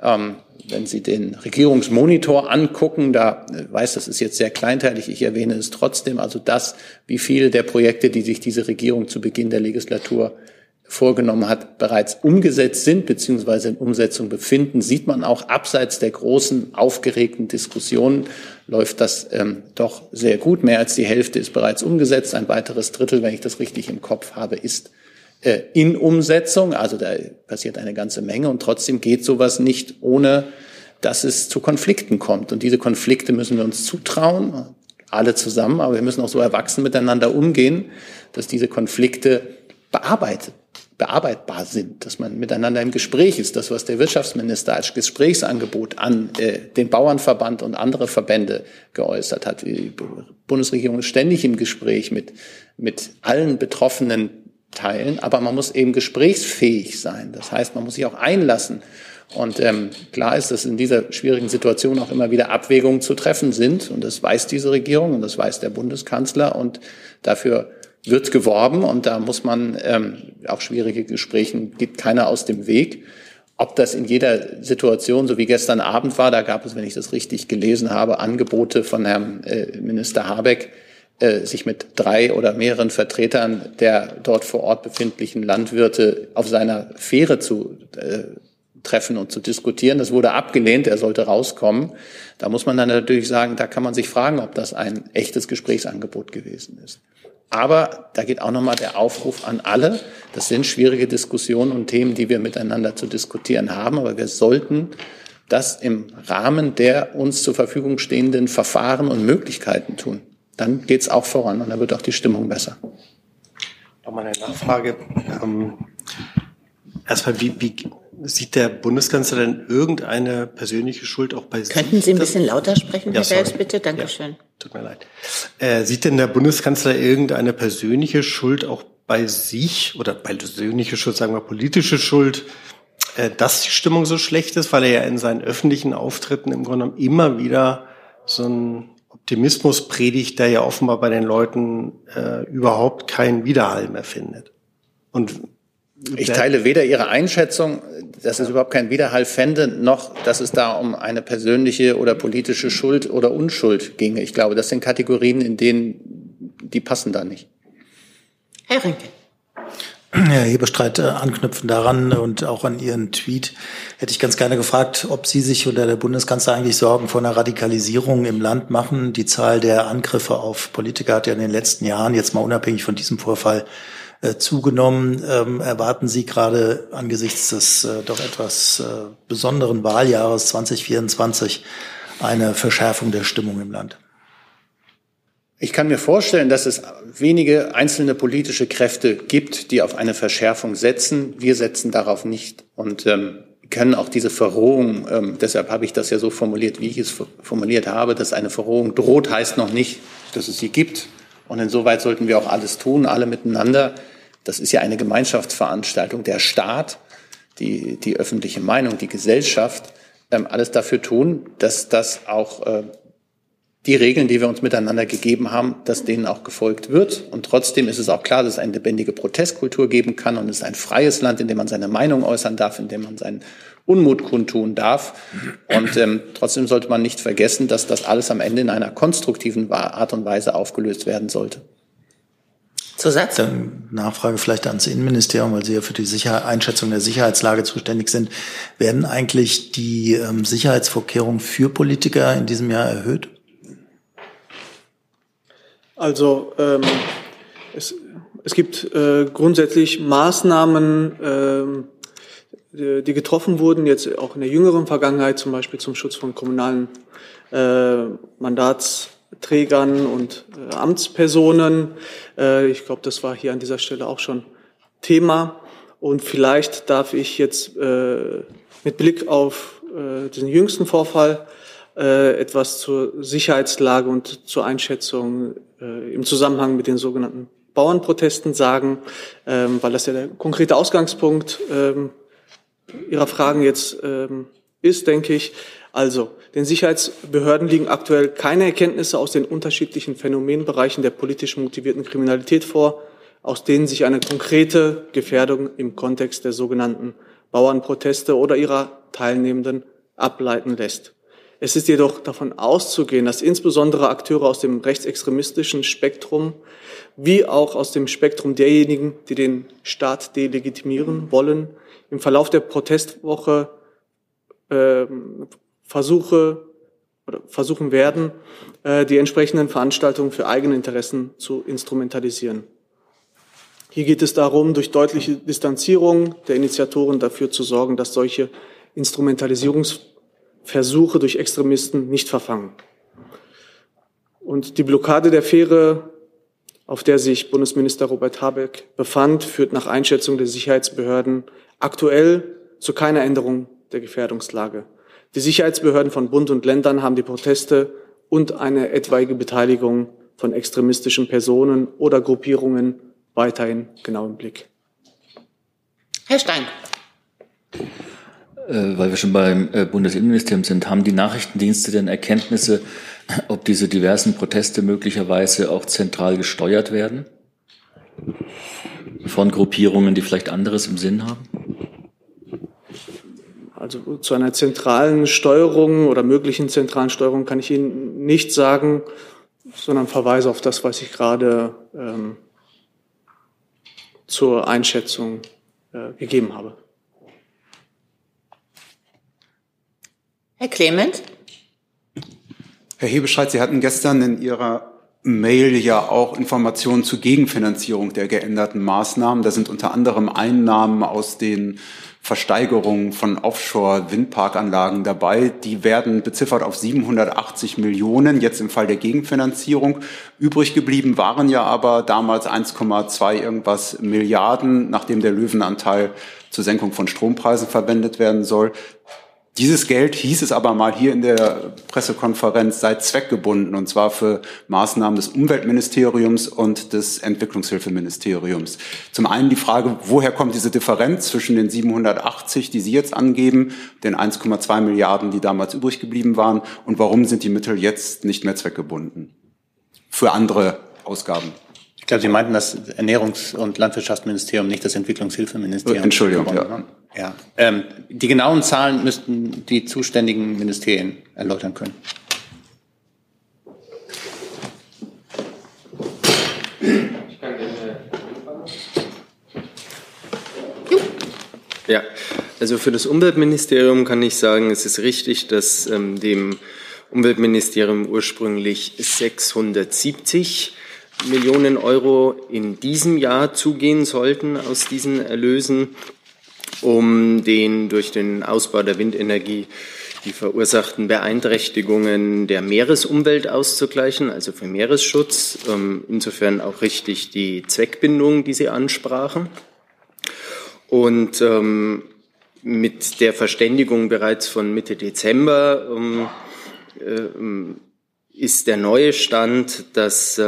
Ähm, wenn Sie den Regierungsmonitor angucken, da äh, weiß, das ist jetzt sehr kleinteilig, ich erwähne es trotzdem, also das, wie viele der Projekte, die sich diese Regierung zu Beginn der Legislatur vorgenommen hat, bereits umgesetzt sind beziehungsweise in Umsetzung befinden, sieht man auch abseits der großen aufgeregten Diskussionen läuft das ähm, doch sehr gut. Mehr als die Hälfte ist bereits umgesetzt. Ein weiteres Drittel, wenn ich das richtig im Kopf habe, ist in Umsetzung. Also da passiert eine ganze Menge und trotzdem geht sowas nicht ohne, dass es zu Konflikten kommt. Und diese Konflikte müssen wir uns zutrauen, alle zusammen, aber wir müssen auch so erwachsen miteinander umgehen, dass diese Konflikte bearbeitet bearbeitbar sind, dass man miteinander im Gespräch ist. Das, was der Wirtschaftsminister als Gesprächsangebot an äh, den Bauernverband und andere Verbände geäußert hat. Die Bundesregierung ist ständig im Gespräch mit, mit allen betroffenen teilen, aber man muss eben gesprächsfähig sein. Das heißt, man muss sich auch einlassen. Und ähm, klar ist, dass in dieser schwierigen Situation auch immer wieder Abwägungen zu treffen sind. Und das weiß diese Regierung und das weiß der Bundeskanzler. Und dafür wird geworben. Und da muss man ähm, auch schwierige Gespräche, geht keiner aus dem Weg. Ob das in jeder Situation, so wie gestern Abend war, da gab es, wenn ich das richtig gelesen habe, Angebote von Herrn äh, Minister Habeck, sich mit drei oder mehreren Vertretern der dort vor Ort befindlichen Landwirte auf seiner Fähre zu äh, treffen und zu diskutieren. Das wurde abgelehnt, er sollte rauskommen. Da muss man dann natürlich sagen, da kann man sich fragen, ob das ein echtes Gesprächsangebot gewesen ist. Aber da geht auch nochmal der Aufruf an alle. Das sind schwierige Diskussionen und Themen, die wir miteinander zu diskutieren haben. Aber wir sollten das im Rahmen der uns zur Verfügung stehenden Verfahren und Möglichkeiten tun dann geht es auch voran und dann wird auch die Stimmung besser. Nochmal eine Nachfrage. Ähm, erstmal, wie, wie sieht der Bundeskanzler denn irgendeine persönliche Schuld auch bei sich? Könnten Sie ein bisschen lauter sprechen, Herr ja, Dels, bitte? Dankeschön. Ja, tut mir leid. Äh, sieht denn der Bundeskanzler irgendeine persönliche Schuld auch bei sich oder persönliche Schuld, sagen wir politische Schuld, äh, dass die Stimmung so schlecht ist, weil er ja in seinen öffentlichen Auftritten im Grunde genommen immer wieder so ein Optimismus predigt, der ja offenbar bei den Leuten äh, überhaupt keinen Widerhall mehr findet. Und ich teile weder Ihre Einschätzung, dass es überhaupt keinen Widerhall fände, noch dass es da um eine persönliche oder politische Schuld oder Unschuld ginge. Ich glaube, das sind Kategorien, in denen die passen da nicht. Herr Rinke. Herr Hebestreit, äh, anknüpfen daran und auch an Ihren Tweet hätte ich ganz gerne gefragt, ob Sie sich oder der Bundeskanzler eigentlich Sorgen vor einer Radikalisierung im Land machen. Die Zahl der Angriffe auf Politiker hat ja in den letzten Jahren, jetzt mal unabhängig von diesem Vorfall, äh, zugenommen. Ähm, erwarten Sie gerade angesichts des äh, doch etwas äh, besonderen Wahljahres 2024 eine Verschärfung der Stimmung im Land? Ich kann mir vorstellen, dass es wenige einzelne politische Kräfte gibt, die auf eine Verschärfung setzen. Wir setzen darauf nicht und ähm, können auch diese Verrohung, ähm, deshalb habe ich das ja so formuliert, wie ich es formuliert habe, dass eine Verrohung droht, heißt noch nicht, dass es sie gibt. Und insoweit sollten wir auch alles tun, alle miteinander. Das ist ja eine Gemeinschaftsveranstaltung. Der Staat, die, die öffentliche Meinung, die Gesellschaft, ähm, alles dafür tun, dass das auch äh, die Regeln, die wir uns miteinander gegeben haben, dass denen auch gefolgt wird. Und trotzdem ist es auch klar, dass es eine lebendige Protestkultur geben kann und es ist ein freies Land, in dem man seine Meinung äußern darf, in dem man seinen Unmut kundtun darf. Und ähm, trotzdem sollte man nicht vergessen, dass das alles am Ende in einer konstruktiven Art und Weise aufgelöst werden sollte. Zusatz? Dann Nachfrage vielleicht ans Innenministerium, weil Sie ja für die Sicher Einschätzung der Sicherheitslage zuständig sind. Werden eigentlich die ähm, Sicherheitsvorkehrungen für Politiker in diesem Jahr erhöht? Also ähm, es, es gibt äh, grundsätzlich Maßnahmen, ähm, die, die getroffen wurden, jetzt auch in der jüngeren Vergangenheit, zum Beispiel zum Schutz von kommunalen äh, Mandatsträgern und äh, Amtspersonen. Äh, ich glaube, das war hier an dieser Stelle auch schon Thema. Und vielleicht darf ich jetzt äh, mit Blick auf äh, diesen jüngsten Vorfall äh, etwas zur Sicherheitslage und zur Einschätzung äh, im Zusammenhang mit den sogenannten Bauernprotesten sagen, ähm, weil das ja der konkrete Ausgangspunkt ähm, Ihrer Fragen jetzt ähm, ist, denke ich. Also, den Sicherheitsbehörden liegen aktuell keine Erkenntnisse aus den unterschiedlichen Phänomenbereichen der politisch motivierten Kriminalität vor, aus denen sich eine konkrete Gefährdung im Kontext der sogenannten Bauernproteste oder ihrer Teilnehmenden ableiten lässt. Es ist jedoch davon auszugehen, dass insbesondere Akteure aus dem rechtsextremistischen Spektrum wie auch aus dem Spektrum derjenigen, die den Staat delegitimieren wollen, im Verlauf der Protestwoche äh, Versuche oder versuchen werden, äh, die entsprechenden Veranstaltungen für eigene Interessen zu instrumentalisieren. Hier geht es darum, durch deutliche Distanzierung der Initiatoren dafür zu sorgen, dass solche Instrumentalisierungs Versuche durch Extremisten nicht verfangen. Und die Blockade der Fähre, auf der sich Bundesminister Robert Habeck befand, führt nach Einschätzung der Sicherheitsbehörden aktuell zu keiner Änderung der Gefährdungslage. Die Sicherheitsbehörden von Bund und Ländern haben die Proteste und eine etwaige Beteiligung von extremistischen Personen oder Gruppierungen weiterhin genau im Blick. Herr Stein. Äh, weil wir schon beim äh, Bundesinnenministerium sind, haben die Nachrichtendienste denn Erkenntnisse, ob diese diversen Proteste möglicherweise auch zentral gesteuert werden? Von Gruppierungen, die vielleicht anderes im Sinn haben? Also zu einer zentralen Steuerung oder möglichen zentralen Steuerung kann ich Ihnen nicht sagen, sondern verweise auf das, was ich gerade ähm, zur Einschätzung äh, gegeben habe. Herr Clement? Herr Hebestreit, Sie hatten gestern in Ihrer Mail ja auch Informationen zur Gegenfinanzierung der geänderten Maßnahmen. Da sind unter anderem Einnahmen aus den Versteigerungen von Offshore-Windparkanlagen dabei. Die werden beziffert auf 780 Millionen, jetzt im Fall der Gegenfinanzierung. Übrig geblieben waren ja aber damals 1,2 irgendwas Milliarden, nachdem der Löwenanteil zur Senkung von Strompreisen verwendet werden soll. Dieses Geld hieß es aber mal hier in der Pressekonferenz sei zweckgebunden und zwar für Maßnahmen des Umweltministeriums und des Entwicklungshilfeministeriums. Zum einen die Frage, woher kommt diese Differenz zwischen den 780, die Sie jetzt angeben, den 1,2 Milliarden, die damals übrig geblieben waren und warum sind die Mittel jetzt nicht mehr zweckgebunden für andere Ausgaben? Ich glaube, Sie meinten das Ernährungs- und Landwirtschaftsministerium, nicht das Entwicklungshilfeministerium. Entschuldigung, ja. Ja, ähm, die genauen Zahlen müssten die zuständigen Ministerien erläutern können. Ja, also für das Umweltministerium kann ich sagen, es ist richtig, dass ähm, dem Umweltministerium ursprünglich 670 Millionen Euro in diesem Jahr zugehen sollten aus diesen Erlösen um den durch den Ausbau der Windenergie die verursachten Beeinträchtigungen der Meeresumwelt auszugleichen, also für Meeresschutz. Ähm, insofern auch richtig die Zweckbindung, die Sie ansprachen. Und ähm, mit der Verständigung bereits von Mitte Dezember ähm, äh, ist der neue Stand, dass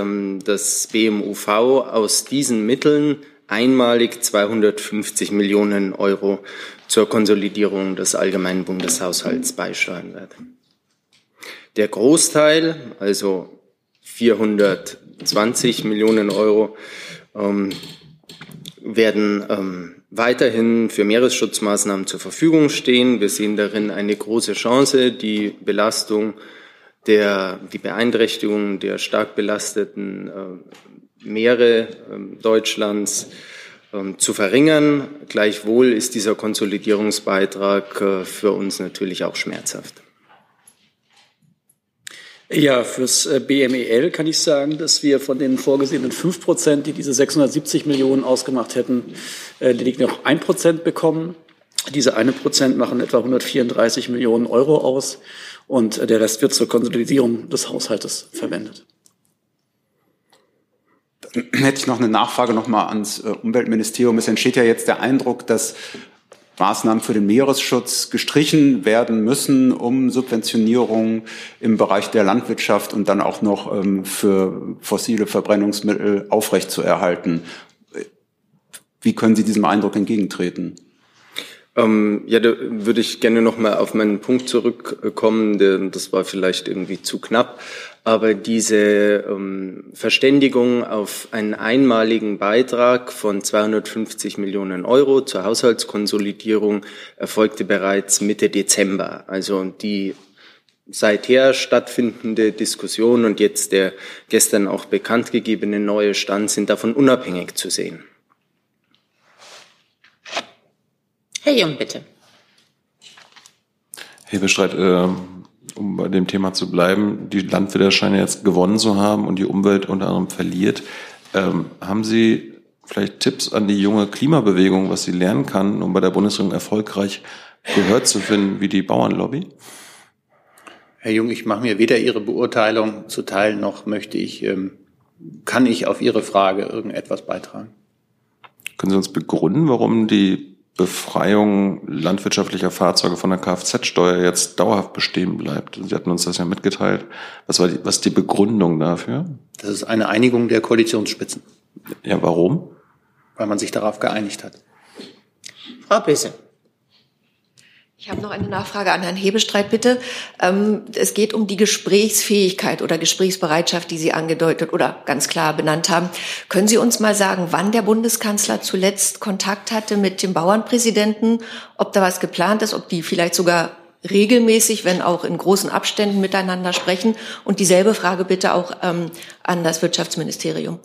das BMUV aus diesen Mitteln einmalig 250 Millionen Euro zur Konsolidierung des allgemeinen Bundeshaushalts beisteuern wird. Der Großteil, also 420 Millionen Euro, ähm, werden ähm, weiterhin für Meeresschutzmaßnahmen zur Verfügung stehen. Wir sehen darin eine große Chance, die Belastung der, die Beeinträchtigung der stark belasteten äh, Meere äh, Deutschlands äh, zu verringern. Gleichwohl ist dieser Konsolidierungsbeitrag äh, für uns natürlich auch schmerzhaft. Ja, fürs äh, BMEL kann ich sagen, dass wir von den vorgesehenen fünf Prozent, die diese 670 Millionen ausgemacht hätten, äh, lediglich noch ein Prozent bekommen. Diese eine Prozent machen etwa 134 Millionen Euro aus und der Rest wird zur Konsolidierung des Haushaltes verwendet. Hätte ich noch eine Nachfrage noch mal ans Umweltministerium. Es entsteht ja jetzt der Eindruck, dass Maßnahmen für den Meeresschutz gestrichen werden müssen, um Subventionierung im Bereich der Landwirtschaft und dann auch noch ähm, für fossile Verbrennungsmittel aufrechtzuerhalten. Wie können Sie diesem Eindruck entgegentreten? Ähm, ja, da würde ich gerne noch mal auf meinen Punkt zurückkommen. Das war vielleicht irgendwie zu knapp. Aber diese ähm, Verständigung auf einen einmaligen Beitrag von 250 Millionen Euro zur Haushaltskonsolidierung erfolgte bereits Mitte Dezember. Also die seither stattfindende Diskussion und jetzt der gestern auch bekannt gegebene neue Stand sind davon unabhängig zu sehen. Herr Jung, bitte. Hebestreit, äh, um bei dem Thema zu bleiben, die Landwirte scheinen jetzt gewonnen zu haben und die Umwelt unter anderem verliert. Ähm, haben Sie vielleicht Tipps an die junge Klimabewegung, was sie lernen kann, um bei der Bundesregierung erfolgreich Gehör zu finden wie die Bauernlobby? Herr Jung, ich mache mir weder Ihre Beurteilung zuteil, noch möchte ich, ähm, kann ich auf Ihre Frage irgendetwas beitragen. Können Sie uns begründen, warum die Befreiung landwirtschaftlicher Fahrzeuge von der Kfz-Steuer jetzt dauerhaft bestehen bleibt. Sie hatten uns das ja mitgeteilt. Was war die, was die Begründung dafür? Das ist eine Einigung der Koalitionsspitzen. Ja, warum? Weil man sich darauf geeinigt hat. Frau Bisse. Ich habe noch eine Nachfrage an Herrn Hebestreit, bitte. Ähm, es geht um die Gesprächsfähigkeit oder Gesprächsbereitschaft, die Sie angedeutet oder ganz klar benannt haben. Können Sie uns mal sagen, wann der Bundeskanzler zuletzt Kontakt hatte mit dem Bauernpräsidenten, ob da was geplant ist, ob die vielleicht sogar regelmäßig, wenn auch in großen Abständen miteinander sprechen? Und dieselbe Frage bitte auch ähm, an das Wirtschaftsministerium.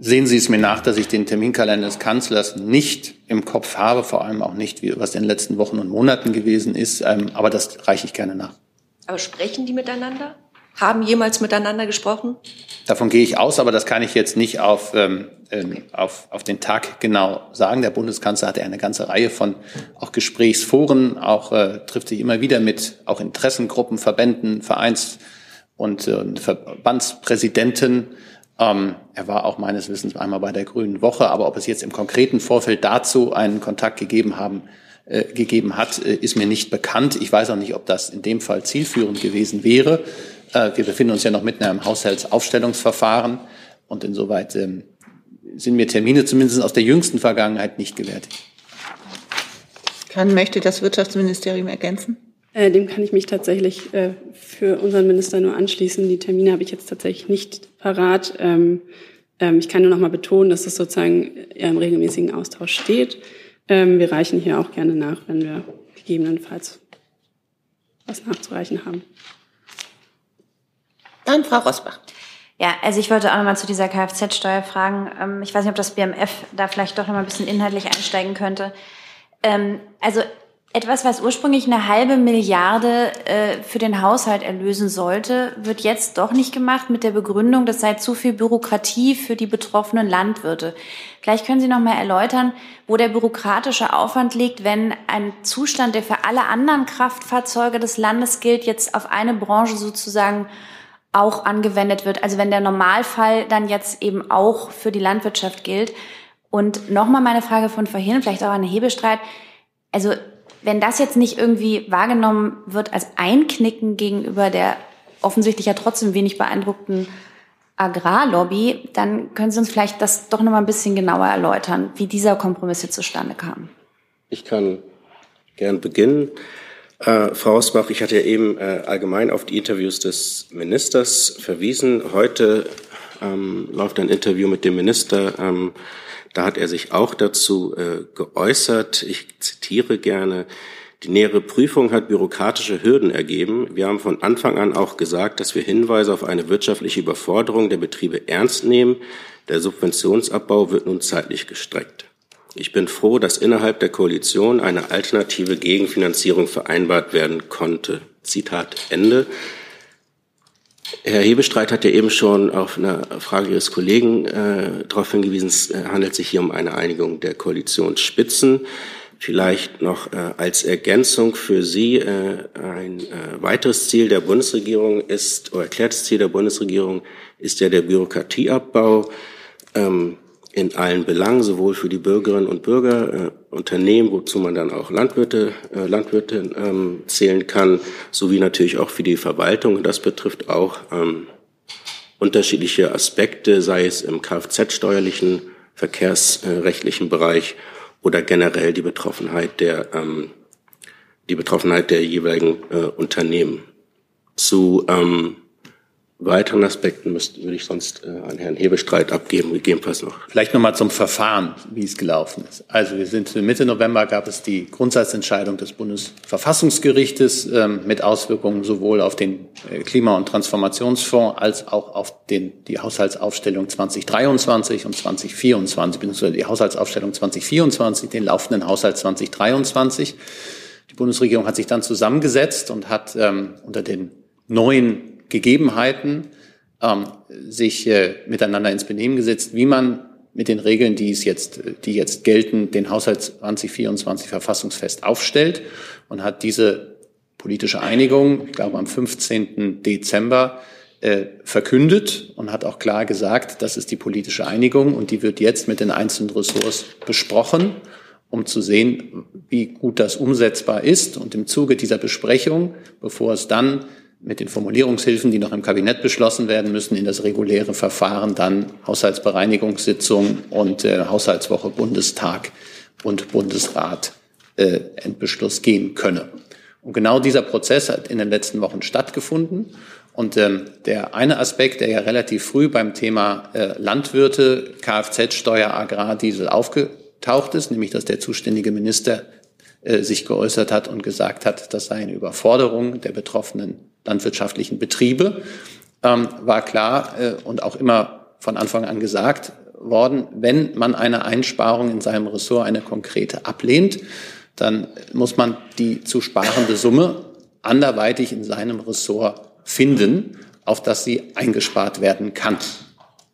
Sehen Sie es mir nach, dass ich den Terminkalender des Kanzlers nicht im Kopf habe, vor allem auch nicht, wie, was in den letzten Wochen und Monaten gewesen ist. Ähm, aber das reiche ich gerne nach. Aber sprechen die miteinander? Haben jemals miteinander gesprochen? Davon gehe ich aus, aber das kann ich jetzt nicht auf, ähm, ähm auf, auf den Tag genau sagen. Der Bundeskanzler hatte eine ganze Reihe von auch Gesprächsforen, auch äh, trifft sich immer wieder mit auch Interessengruppen, Verbänden, Vereins- und äh, Verbandspräsidenten ähm, er war auch meines Wissens einmal bei der Grünen Woche, aber ob es jetzt im konkreten Vorfeld dazu einen Kontakt gegeben haben, äh, gegeben hat, äh, ist mir nicht bekannt. Ich weiß auch nicht, ob das in dem Fall zielführend gewesen wäre. Äh, wir befinden uns ja noch mitten im Haushaltsaufstellungsverfahren und insoweit ähm, sind mir Termine zumindest aus der jüngsten Vergangenheit nicht gewärtig. Kann, möchte das Wirtschaftsministerium ergänzen? Äh, dem kann ich mich tatsächlich äh, für unseren Minister nur anschließen. Die Termine habe ich jetzt tatsächlich nicht parat. Ähm, ähm, ich kann nur noch mal betonen, dass es sozusagen eher im regelmäßigen Austausch steht. Ähm, wir reichen hier auch gerne nach, wenn wir gegebenenfalls was nachzureichen haben. Dann Frau Rosbach. Ja, also ich wollte auch noch mal zu dieser Kfz-Steuer fragen. Ähm, ich weiß nicht, ob das BMF da vielleicht doch noch mal ein bisschen inhaltlich einsteigen könnte. Ähm, also etwas, was ursprünglich eine halbe Milliarde äh, für den Haushalt erlösen sollte, wird jetzt doch nicht gemacht mit der Begründung, das sei zu viel Bürokratie für die betroffenen Landwirte. Vielleicht können Sie noch mal erläutern, wo der bürokratische Aufwand liegt, wenn ein Zustand, der für alle anderen Kraftfahrzeuge des Landes gilt, jetzt auf eine Branche sozusagen auch angewendet wird. Also wenn der Normalfall dann jetzt eben auch für die Landwirtschaft gilt. Und nochmal meine Frage von vorhin, vielleicht auch den Hebestreit. Also wenn das jetzt nicht irgendwie wahrgenommen wird als Einknicken gegenüber der offensichtlich ja trotzdem wenig beeindruckten Agrarlobby, dann können Sie uns vielleicht das doch noch mal ein bisschen genauer erläutern, wie dieser Kompromiss hier zustande kam. Ich kann gern beginnen. Äh, Frau Hausbach, ich hatte ja eben äh, allgemein auf die Interviews des Ministers verwiesen. Heute ähm, läuft ein Interview mit dem Minister. Ähm, da hat er sich auch dazu äh, geäußert. Ich zitiere gerne. Die nähere Prüfung hat bürokratische Hürden ergeben. Wir haben von Anfang an auch gesagt, dass wir Hinweise auf eine wirtschaftliche Überforderung der Betriebe ernst nehmen. Der Subventionsabbau wird nun zeitlich gestreckt. Ich bin froh, dass innerhalb der Koalition eine alternative Gegenfinanzierung vereinbart werden konnte. Zitat Ende. Herr Hebestreit hat ja eben schon auf eine Frage Ihres Kollegen äh, darauf hingewiesen, es äh, handelt sich hier um eine Einigung der Koalitionsspitzen. Vielleicht noch äh, als Ergänzung für Sie äh, ein äh, weiteres Ziel der Bundesregierung ist, oder erklärtes Ziel der Bundesregierung ist ja der Bürokratieabbau ähm, in allen Belangen, sowohl für die Bürgerinnen und Bürger, äh, Unternehmen, wozu man dann auch Landwirte, äh, Landwirte ähm, zählen kann, sowie natürlich auch für die Verwaltung. Das betrifft auch ähm, unterschiedliche Aspekte, sei es im Kfz-steuerlichen, verkehrsrechtlichen Bereich oder generell die Betroffenheit der, ähm, die Betroffenheit der jeweiligen äh, Unternehmen. Zu ähm, weiteren Aspekten müsste, würde ich sonst äh, an Herrn Hebestreit abgeben, gegebenenfalls noch. Vielleicht noch mal zum Verfahren, wie es gelaufen ist. Also wir sind Mitte November gab es die Grundsatzentscheidung des Bundesverfassungsgerichtes ähm, mit Auswirkungen sowohl auf den äh, Klima- und Transformationsfonds als auch auf den, die Haushaltsaufstellung 2023 und 2024, beziehungsweise die Haushaltsaufstellung 2024, den laufenden Haushalt 2023. Die Bundesregierung hat sich dann zusammengesetzt und hat ähm, unter den neuen Gegebenheiten ähm, sich äh, miteinander ins Benehmen gesetzt, wie man mit den Regeln, die es jetzt, die jetzt gelten, den Haushalt 2024 verfassungsfest aufstellt und hat diese politische Einigung, ich glaube am 15. Dezember, äh, verkündet und hat auch klar gesagt, das ist die politische Einigung und die wird jetzt mit den einzelnen Ressorts besprochen, um zu sehen, wie gut das umsetzbar ist. Und im Zuge dieser Besprechung, bevor es dann mit den Formulierungshilfen, die noch im Kabinett beschlossen werden müssen, in das reguläre Verfahren dann Haushaltsbereinigungssitzung und äh, Haushaltswoche Bundestag und Bundesrat äh, Endbeschluss gehen könne. Und genau dieser Prozess hat in den letzten Wochen stattgefunden. Und ähm, der eine Aspekt, der ja relativ früh beim Thema äh, Landwirte, Kfz-Steuer, Agrardiesel aufgetaucht ist, nämlich dass der zuständige Minister äh, sich geäußert hat und gesagt hat, das sei eine Überforderung der betroffenen landwirtschaftlichen Betriebe, ähm, war klar äh, und auch immer von Anfang an gesagt worden, wenn man eine Einsparung in seinem Ressort, eine konkrete, ablehnt, dann muss man die zu sparende Summe anderweitig in seinem Ressort finden, auf das sie eingespart werden kann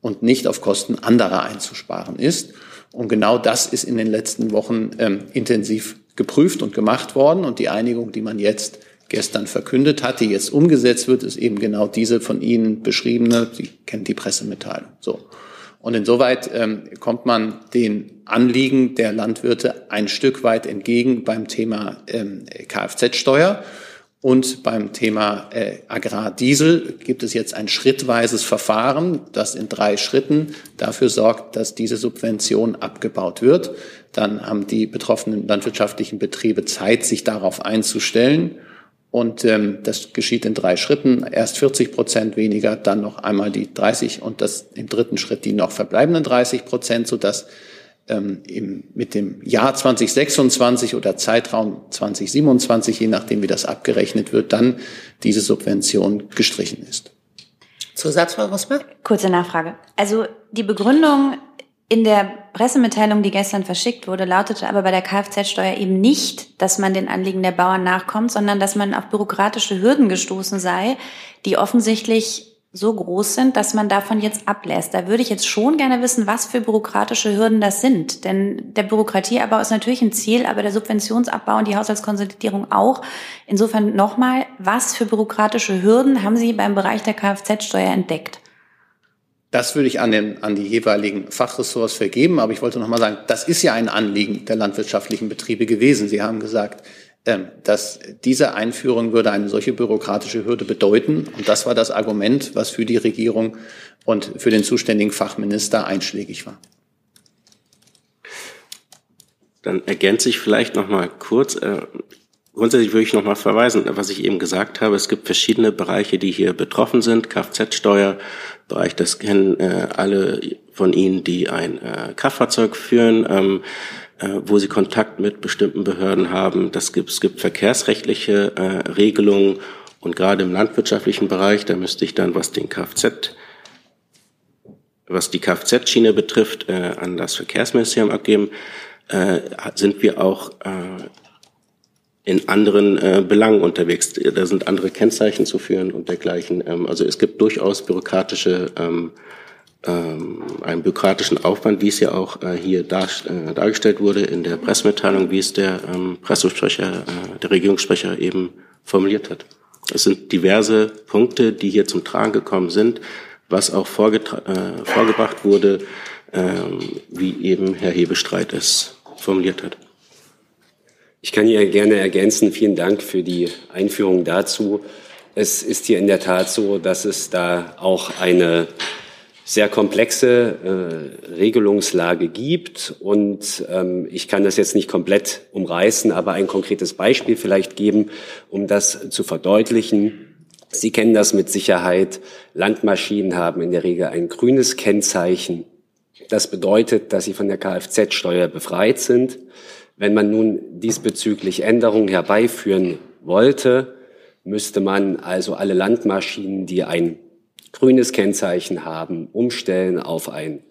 und nicht auf Kosten anderer einzusparen ist. Und genau das ist in den letzten Wochen ähm, intensiv geprüft und gemacht worden. Und die Einigung, die man jetzt gestern verkündet hat, die jetzt umgesetzt wird, ist eben genau diese von Ihnen beschriebene, Sie kennen die Pressemitteilung. So. Und insoweit ähm, kommt man den Anliegen der Landwirte ein Stück weit entgegen beim Thema ähm, Kfz-Steuer. Und beim Thema äh, Agrardiesel gibt es jetzt ein schrittweises Verfahren, das in drei Schritten dafür sorgt, dass diese Subvention abgebaut wird. Dann haben die betroffenen landwirtschaftlichen Betriebe Zeit, sich darauf einzustellen. Und ähm, das geschieht in drei Schritten. Erst 40 Prozent weniger, dann noch einmal die 30 und das im dritten Schritt die noch verbleibenden 30 Prozent, sodass ähm, im, mit dem Jahr 2026 oder Zeitraum 2027, je nachdem wie das abgerechnet wird, dann diese Subvention gestrichen ist. Zusatz, Frau Rosberg? Kurze Nachfrage. Also die Begründung in der Pressemitteilung, die gestern verschickt wurde, lautete aber bei der Kfz-Steuer eben nicht, dass man den Anliegen der Bauern nachkommt, sondern dass man auf bürokratische Hürden gestoßen sei, die offensichtlich so groß sind, dass man davon jetzt ablässt. Da würde ich jetzt schon gerne wissen, was für bürokratische Hürden das sind. Denn der Bürokratieabbau ist natürlich ein Ziel, aber der Subventionsabbau und die Haushaltskonsolidierung auch. Insofern nochmal, was für bürokratische Hürden haben Sie beim Bereich der Kfz-Steuer entdeckt? Das würde ich an, den, an die jeweiligen Fachressorts vergeben. Aber ich wollte noch mal sagen, das ist ja ein Anliegen der landwirtschaftlichen Betriebe gewesen. Sie haben gesagt, ähm, dass diese Einführung würde eine solche bürokratische Hürde bedeuten. Und das war das Argument, was für die Regierung und für den zuständigen Fachminister einschlägig war. Dann ergänze ich vielleicht noch mal kurz. Grundsätzlich würde ich noch mal verweisen, was ich eben gesagt habe. Es gibt verschiedene Bereiche, die hier betroffen sind. Kfz-Steuer, Bereich, das kennen äh, alle von Ihnen, die ein äh, Kraftfahrzeug führen, ähm, äh, wo sie Kontakt mit bestimmten Behörden haben. Das gibt, es gibt verkehrsrechtliche äh, Regelungen und gerade im landwirtschaftlichen Bereich, da müsste ich dann, was den Kfz was die Kfz-Schiene betrifft, äh, an das Verkehrsministerium abgeben, äh, sind wir auch äh, in anderen äh, Belangen unterwegs. Da sind andere Kennzeichen zu führen und dergleichen. Ähm, also es gibt durchaus bürokratische, ähm, ähm, einen bürokratischen Aufwand, wie es ja auch äh, hier dar, äh, dargestellt wurde in der Pressemitteilung, wie es der ähm, Pressesprecher, äh, der Regierungssprecher eben formuliert hat. Es sind diverse Punkte, die hier zum Tragen gekommen sind, was auch äh, vorgebracht wurde, äh, wie eben Herr Hebestreit es formuliert hat. Ich kann hier gerne ergänzen. Vielen Dank für die Einführung dazu. Es ist hier in der Tat so, dass es da auch eine sehr komplexe äh, Regelungslage gibt. Und ähm, ich kann das jetzt nicht komplett umreißen, aber ein konkretes Beispiel vielleicht geben, um das zu verdeutlichen. Sie kennen das mit Sicherheit. Landmaschinen haben in der Regel ein grünes Kennzeichen. Das bedeutet, dass sie von der Kfz-Steuer befreit sind. Wenn man nun diesbezüglich Änderungen herbeiführen wollte, müsste man also alle Landmaschinen, die ein grünes Kennzeichen haben, umstellen auf ein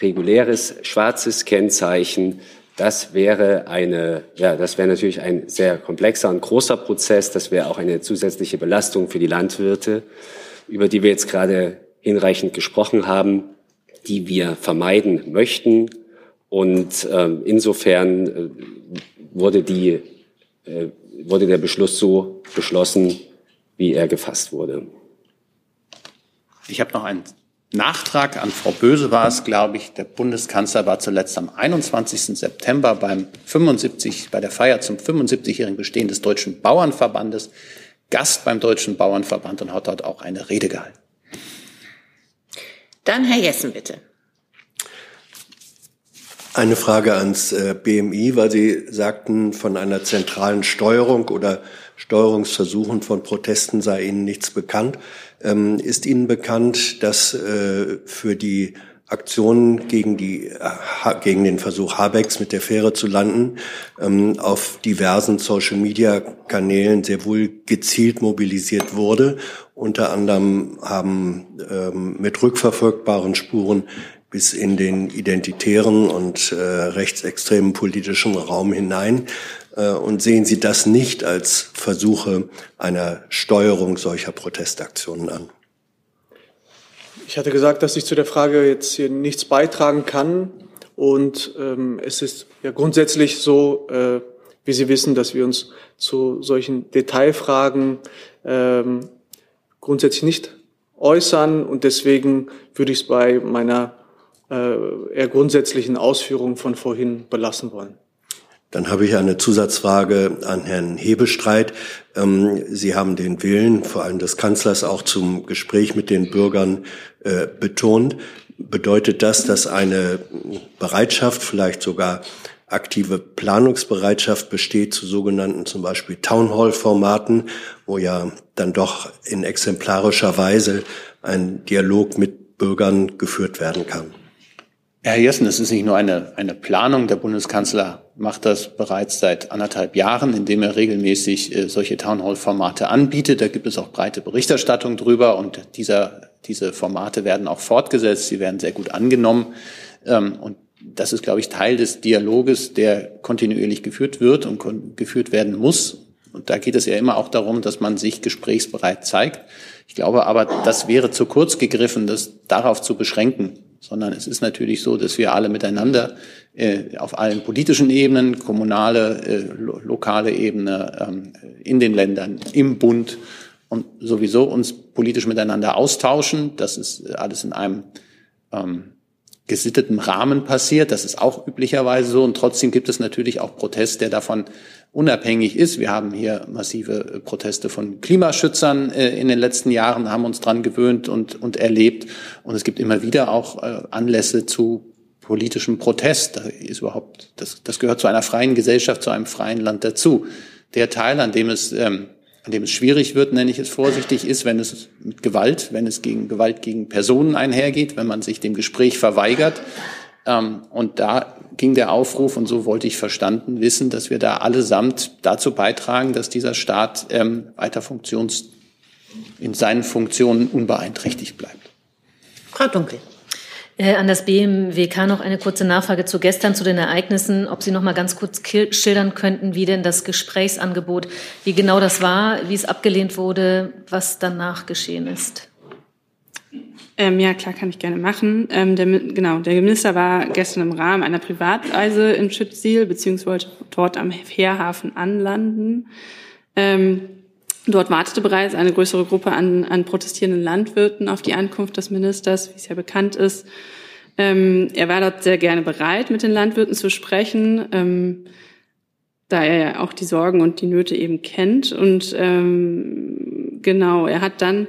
reguläres schwarzes Kennzeichen. Das wäre eine, ja, das wäre natürlich ein sehr komplexer und großer Prozess. Das wäre auch eine zusätzliche Belastung für die Landwirte, über die wir jetzt gerade hinreichend gesprochen haben, die wir vermeiden möchten. Und ähm, insofern äh, wurde, die, äh, wurde der Beschluss so beschlossen, wie er gefasst wurde. Ich habe noch einen Nachtrag an Frau Böse war es, glaube ich. Der Bundeskanzler war zuletzt am 21. September beim 75, bei der Feier zum 75-jährigen Bestehen des Deutschen Bauernverbandes Gast beim Deutschen Bauernverband und hat dort auch eine Rede gehalten. Dann Herr Jessen, bitte. Eine Frage ans äh, BMI, weil Sie sagten, von einer zentralen Steuerung oder Steuerungsversuchen von Protesten sei Ihnen nichts bekannt. Ähm, ist Ihnen bekannt, dass äh, für die Aktionen gegen, die, äh, gegen den Versuch Habecks mit der Fähre zu landen, ähm, auf diversen Social-Media-Kanälen sehr wohl gezielt mobilisiert wurde. Unter anderem haben ähm, mit rückverfolgbaren Spuren bis in den identitären und äh, rechtsextremen politischen Raum hinein. Äh, und sehen Sie das nicht als Versuche einer Steuerung solcher Protestaktionen an? Ich hatte gesagt, dass ich zu der Frage jetzt hier nichts beitragen kann. Und ähm, es ist ja grundsätzlich so, äh, wie Sie wissen, dass wir uns zu solchen Detailfragen ähm, grundsätzlich nicht äußern. Und deswegen würde ich es bei meiner eher grundsätzlichen Ausführungen von vorhin belassen wollen. Dann habe ich eine Zusatzfrage an Herrn Hebestreit. Ähm, Sie haben den Willen, vor allem des Kanzlers, auch zum Gespräch mit den Bürgern äh, betont. Bedeutet das, dass eine Bereitschaft, vielleicht sogar aktive Planungsbereitschaft besteht zu sogenannten zum Beispiel Townhall-Formaten, wo ja dann doch in exemplarischer Weise ein Dialog mit Bürgern geführt werden kann? Herr Jessen, es ist nicht nur eine, eine Planung. Der Bundeskanzler macht das bereits seit anderthalb Jahren, indem er regelmäßig äh, solche Townhall-Formate anbietet. Da gibt es auch breite Berichterstattung drüber und dieser, diese Formate werden auch fortgesetzt. Sie werden sehr gut angenommen. Ähm, und das ist, glaube ich, Teil des Dialoges, der kontinuierlich geführt wird und geführt werden muss. Und da geht es ja immer auch darum, dass man sich gesprächsbereit zeigt. Ich glaube aber, das wäre zu kurz gegriffen, das darauf zu beschränken sondern es ist natürlich so, dass wir alle miteinander äh, auf allen politischen Ebenen, kommunale, äh, lo lokale Ebene, ähm, in den Ländern, im Bund und sowieso uns politisch miteinander austauschen. Das ist alles in einem ähm, gesitteten Rahmen passiert. Das ist auch üblicherweise so. Und trotzdem gibt es natürlich auch Protest, der davon unabhängig ist. Wir haben hier massive äh, Proteste von Klimaschützern äh, in den letzten Jahren, haben uns dran gewöhnt und, und erlebt. Und es gibt immer wieder auch äh, Anlässe zu politischem Protest. Das ist überhaupt, das, das gehört zu einer freien Gesellschaft, zu einem freien Land dazu. Der Teil, an dem es, ähm, an dem es schwierig wird, nenne ich es vorsichtig, ist, wenn es mit Gewalt, wenn es gegen Gewalt gegen Personen einhergeht, wenn man sich dem Gespräch verweigert. Ähm, und da ging der Aufruf, und so wollte ich verstanden wissen, dass wir da allesamt dazu beitragen, dass dieser Staat ähm, weiter funktions, in seinen Funktionen unbeeinträchtigt bleibt. Frau Dunkel. Äh, an das BMWK noch eine kurze Nachfrage zu gestern, zu den Ereignissen. Ob Sie noch mal ganz kurz schildern könnten, wie denn das Gesprächsangebot, wie genau das war, wie es abgelehnt wurde, was danach geschehen ist. Ähm, ja, klar, kann ich gerne machen. Ähm, der, genau, der Minister war gestern im Rahmen einer Privatreise in Schützil, beziehungsweise dort am Fährhafen anlanden. Ähm, dort wartete bereits eine größere Gruppe an, an protestierenden Landwirten auf die Ankunft des Ministers, wie es ja bekannt ist. Ähm, er war dort sehr gerne bereit, mit den Landwirten zu sprechen, ähm, da er ja auch die Sorgen und die Nöte eben kennt. Und ähm, genau, er hat dann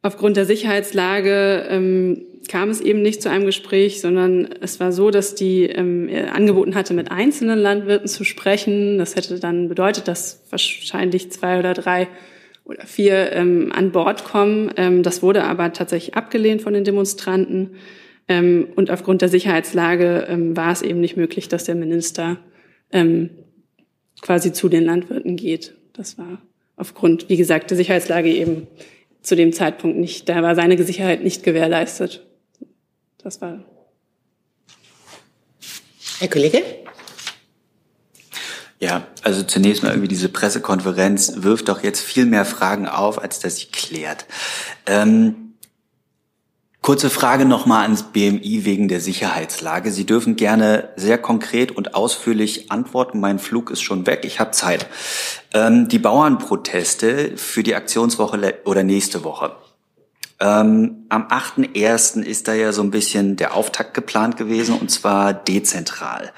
Aufgrund der Sicherheitslage ähm, kam es eben nicht zu einem Gespräch, sondern es war so, dass die ähm, angeboten hatte, mit einzelnen Landwirten zu sprechen. Das hätte dann bedeutet, dass wahrscheinlich zwei oder drei oder vier ähm, an Bord kommen. Ähm, das wurde aber tatsächlich abgelehnt von den Demonstranten. Ähm, und aufgrund der Sicherheitslage ähm, war es eben nicht möglich, dass der Minister ähm, quasi zu den Landwirten geht. Das war aufgrund, wie gesagt, der Sicherheitslage eben zu dem Zeitpunkt nicht, da war seine Sicherheit nicht gewährleistet. Das war. Herr Kollege? Ja, also zunächst mal irgendwie diese Pressekonferenz wirft doch jetzt viel mehr Fragen auf, als dass sie klärt. Ähm, Kurze Frage nochmal ans BMI wegen der Sicherheitslage. Sie dürfen gerne sehr konkret und ausführlich antworten. Mein Flug ist schon weg. Ich habe Zeit. Ähm, die Bauernproteste für die Aktionswoche oder nächste Woche. Ähm, am 8.1. ist da ja so ein bisschen der Auftakt geplant gewesen und zwar dezentral.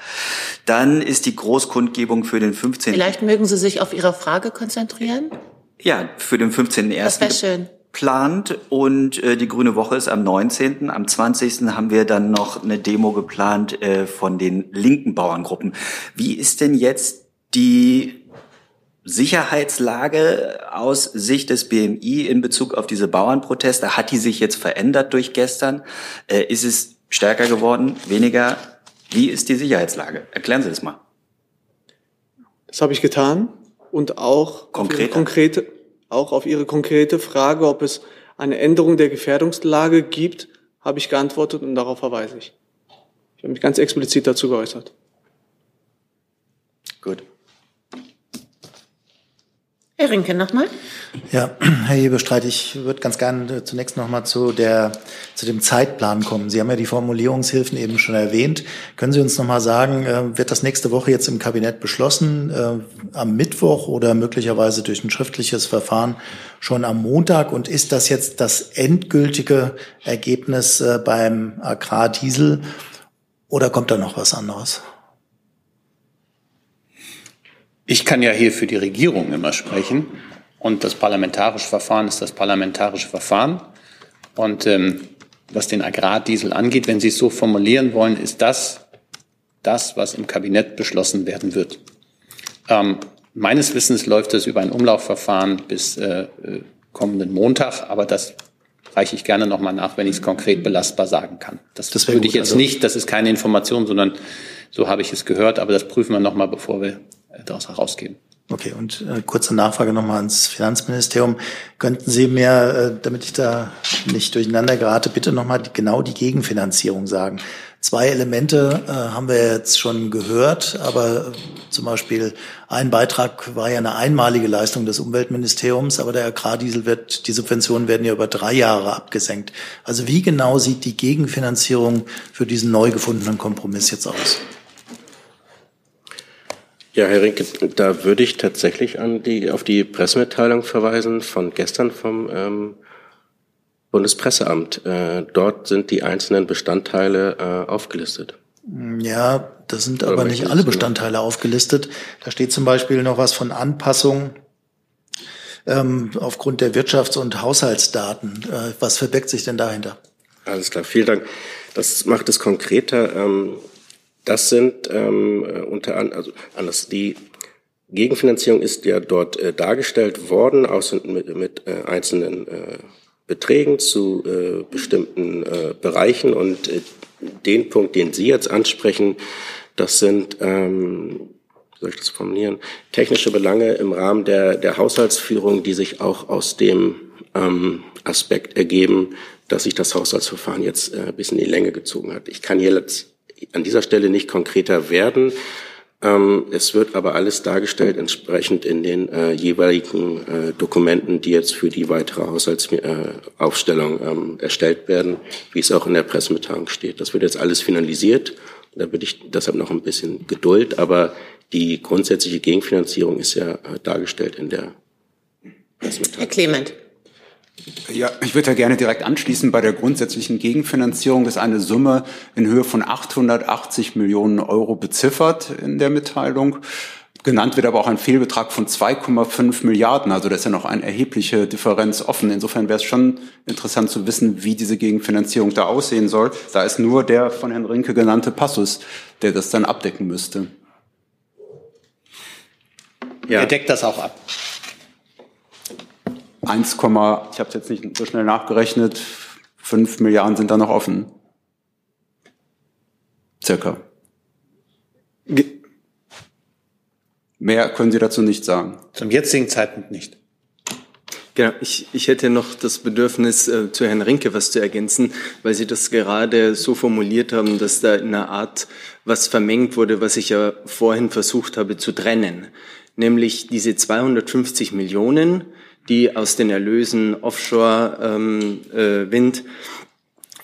Dann ist die Großkundgebung für den 15. Vielleicht mögen Sie sich auf Ihre Frage konzentrieren? Ja, für den 15.1. Das wäre schön plant und äh, die Grüne Woche ist am 19. Am 20. haben wir dann noch eine Demo geplant äh, von den linken Bauerngruppen. Wie ist denn jetzt die Sicherheitslage aus Sicht des BMI in Bezug auf diese Bauernproteste? Hat die sich jetzt verändert durch gestern? Äh, ist es stärker geworden, weniger? Wie ist die Sicherheitslage? Erklären Sie das mal. Das habe ich getan und auch konkrete, konkrete auch auf Ihre konkrete Frage, ob es eine Änderung der Gefährdungslage gibt, habe ich geantwortet und darauf verweise ich. Ich habe mich ganz explizit dazu geäußert. Gut. Herr Rinke nochmal. Ja, Herr Hebestreit, ich würde ganz gerne zunächst nochmal zu, der, zu dem Zeitplan kommen. Sie haben ja die Formulierungshilfen eben schon erwähnt. Können Sie uns nochmal sagen, äh, wird das nächste Woche jetzt im Kabinett beschlossen, äh, am Mittwoch oder möglicherweise durch ein schriftliches Verfahren schon am Montag? Und ist das jetzt das endgültige Ergebnis äh, beim Agrardiesel oder kommt da noch was anderes? Ich kann ja hier für die Regierung immer sprechen. Und das parlamentarische Verfahren ist das parlamentarische Verfahren. Und ähm, was den Agrardiesel angeht, wenn Sie es so formulieren wollen, ist das das, was im Kabinett beschlossen werden wird. Ähm, meines Wissens läuft es über ein Umlaufverfahren bis äh, äh kommenden Montag, aber das reiche ich gerne nochmal nach, wenn ich es konkret belastbar sagen kann. Das, das würde ich jetzt also. nicht, das ist keine Information, sondern so habe ich es gehört, aber das prüfen wir nochmal, bevor wir daraus herausgeben. Okay, und äh, kurze Nachfrage nochmal ans Finanzministerium. Könnten Sie mir, äh, damit ich da nicht durcheinander gerate, bitte nochmal genau die Gegenfinanzierung sagen? Zwei Elemente äh, haben wir jetzt schon gehört, aber äh, zum Beispiel ein Beitrag war ja eine einmalige Leistung des Umweltministeriums, aber der Agrardiesel wird, die Subventionen werden ja über drei Jahre abgesenkt. Also wie genau sieht die Gegenfinanzierung für diesen neu gefundenen Kompromiss jetzt aus? Ja, Herr Rinke, da würde ich tatsächlich an die, auf die Pressemitteilung verweisen von gestern vom ähm, Bundespresseamt. Äh, dort sind die einzelnen Bestandteile äh, aufgelistet. Ja, da sind aber nicht alle Bestandteile aufgelistet. Da steht zum Beispiel noch was von Anpassung ähm, aufgrund der Wirtschafts- und Haushaltsdaten. Äh, was verbirgt sich denn dahinter? Alles klar, vielen Dank. Das macht es konkreter. Ähm, das sind ähm, unter anderem, also anders, die Gegenfinanzierung ist ja dort äh, dargestellt worden, auch mit, mit äh, einzelnen äh, Beträgen zu äh, bestimmten äh, Bereichen. Und äh, den Punkt, den Sie jetzt ansprechen, das sind, ähm, soll ich das formulieren, technische Belange im Rahmen der, der Haushaltsführung, die sich auch aus dem ähm, Aspekt ergeben, dass sich das Haushaltsverfahren jetzt äh, bis in die Länge gezogen hat. Ich kann hier jetzt an dieser Stelle nicht konkreter werden. Ähm, es wird aber alles dargestellt entsprechend in den äh, jeweiligen äh, Dokumenten, die jetzt für die weitere Haushaltsaufstellung äh, ähm, erstellt werden, wie es auch in der Pressemitteilung steht. Das wird jetzt alles finalisiert. Da bitte ich deshalb noch ein bisschen Geduld, aber die grundsätzliche Gegenfinanzierung ist ja äh, dargestellt in der Pressemitteilung. Herr Clement. Ja, ich würde ja gerne direkt anschließen. Bei der grundsätzlichen Gegenfinanzierung ist eine Summe in Höhe von 880 Millionen Euro beziffert in der Mitteilung. Genannt wird aber auch ein Fehlbetrag von 2,5 Milliarden. Also da ist ja noch eine erhebliche Differenz offen. Insofern wäre es schon interessant zu wissen, wie diese Gegenfinanzierung da aussehen soll. Da ist nur der von Herrn Rinke genannte Passus, der das dann abdecken müsste. Ja. Er deckt das auch ab. 1, ich habe es jetzt nicht so schnell nachgerechnet, 5 Milliarden sind da noch offen. Circa. Ge Mehr können Sie dazu nicht sagen. Zum jetzigen Zeitpunkt nicht. Genau, ich, ich hätte noch das Bedürfnis, äh, zu Herrn Rinke was zu ergänzen, weil Sie das gerade so formuliert haben, dass da in einer Art was vermengt wurde, was ich ja vorhin versucht habe zu trennen. Nämlich diese 250 Millionen, die aus den Erlösen Offshore-Wind ähm, äh,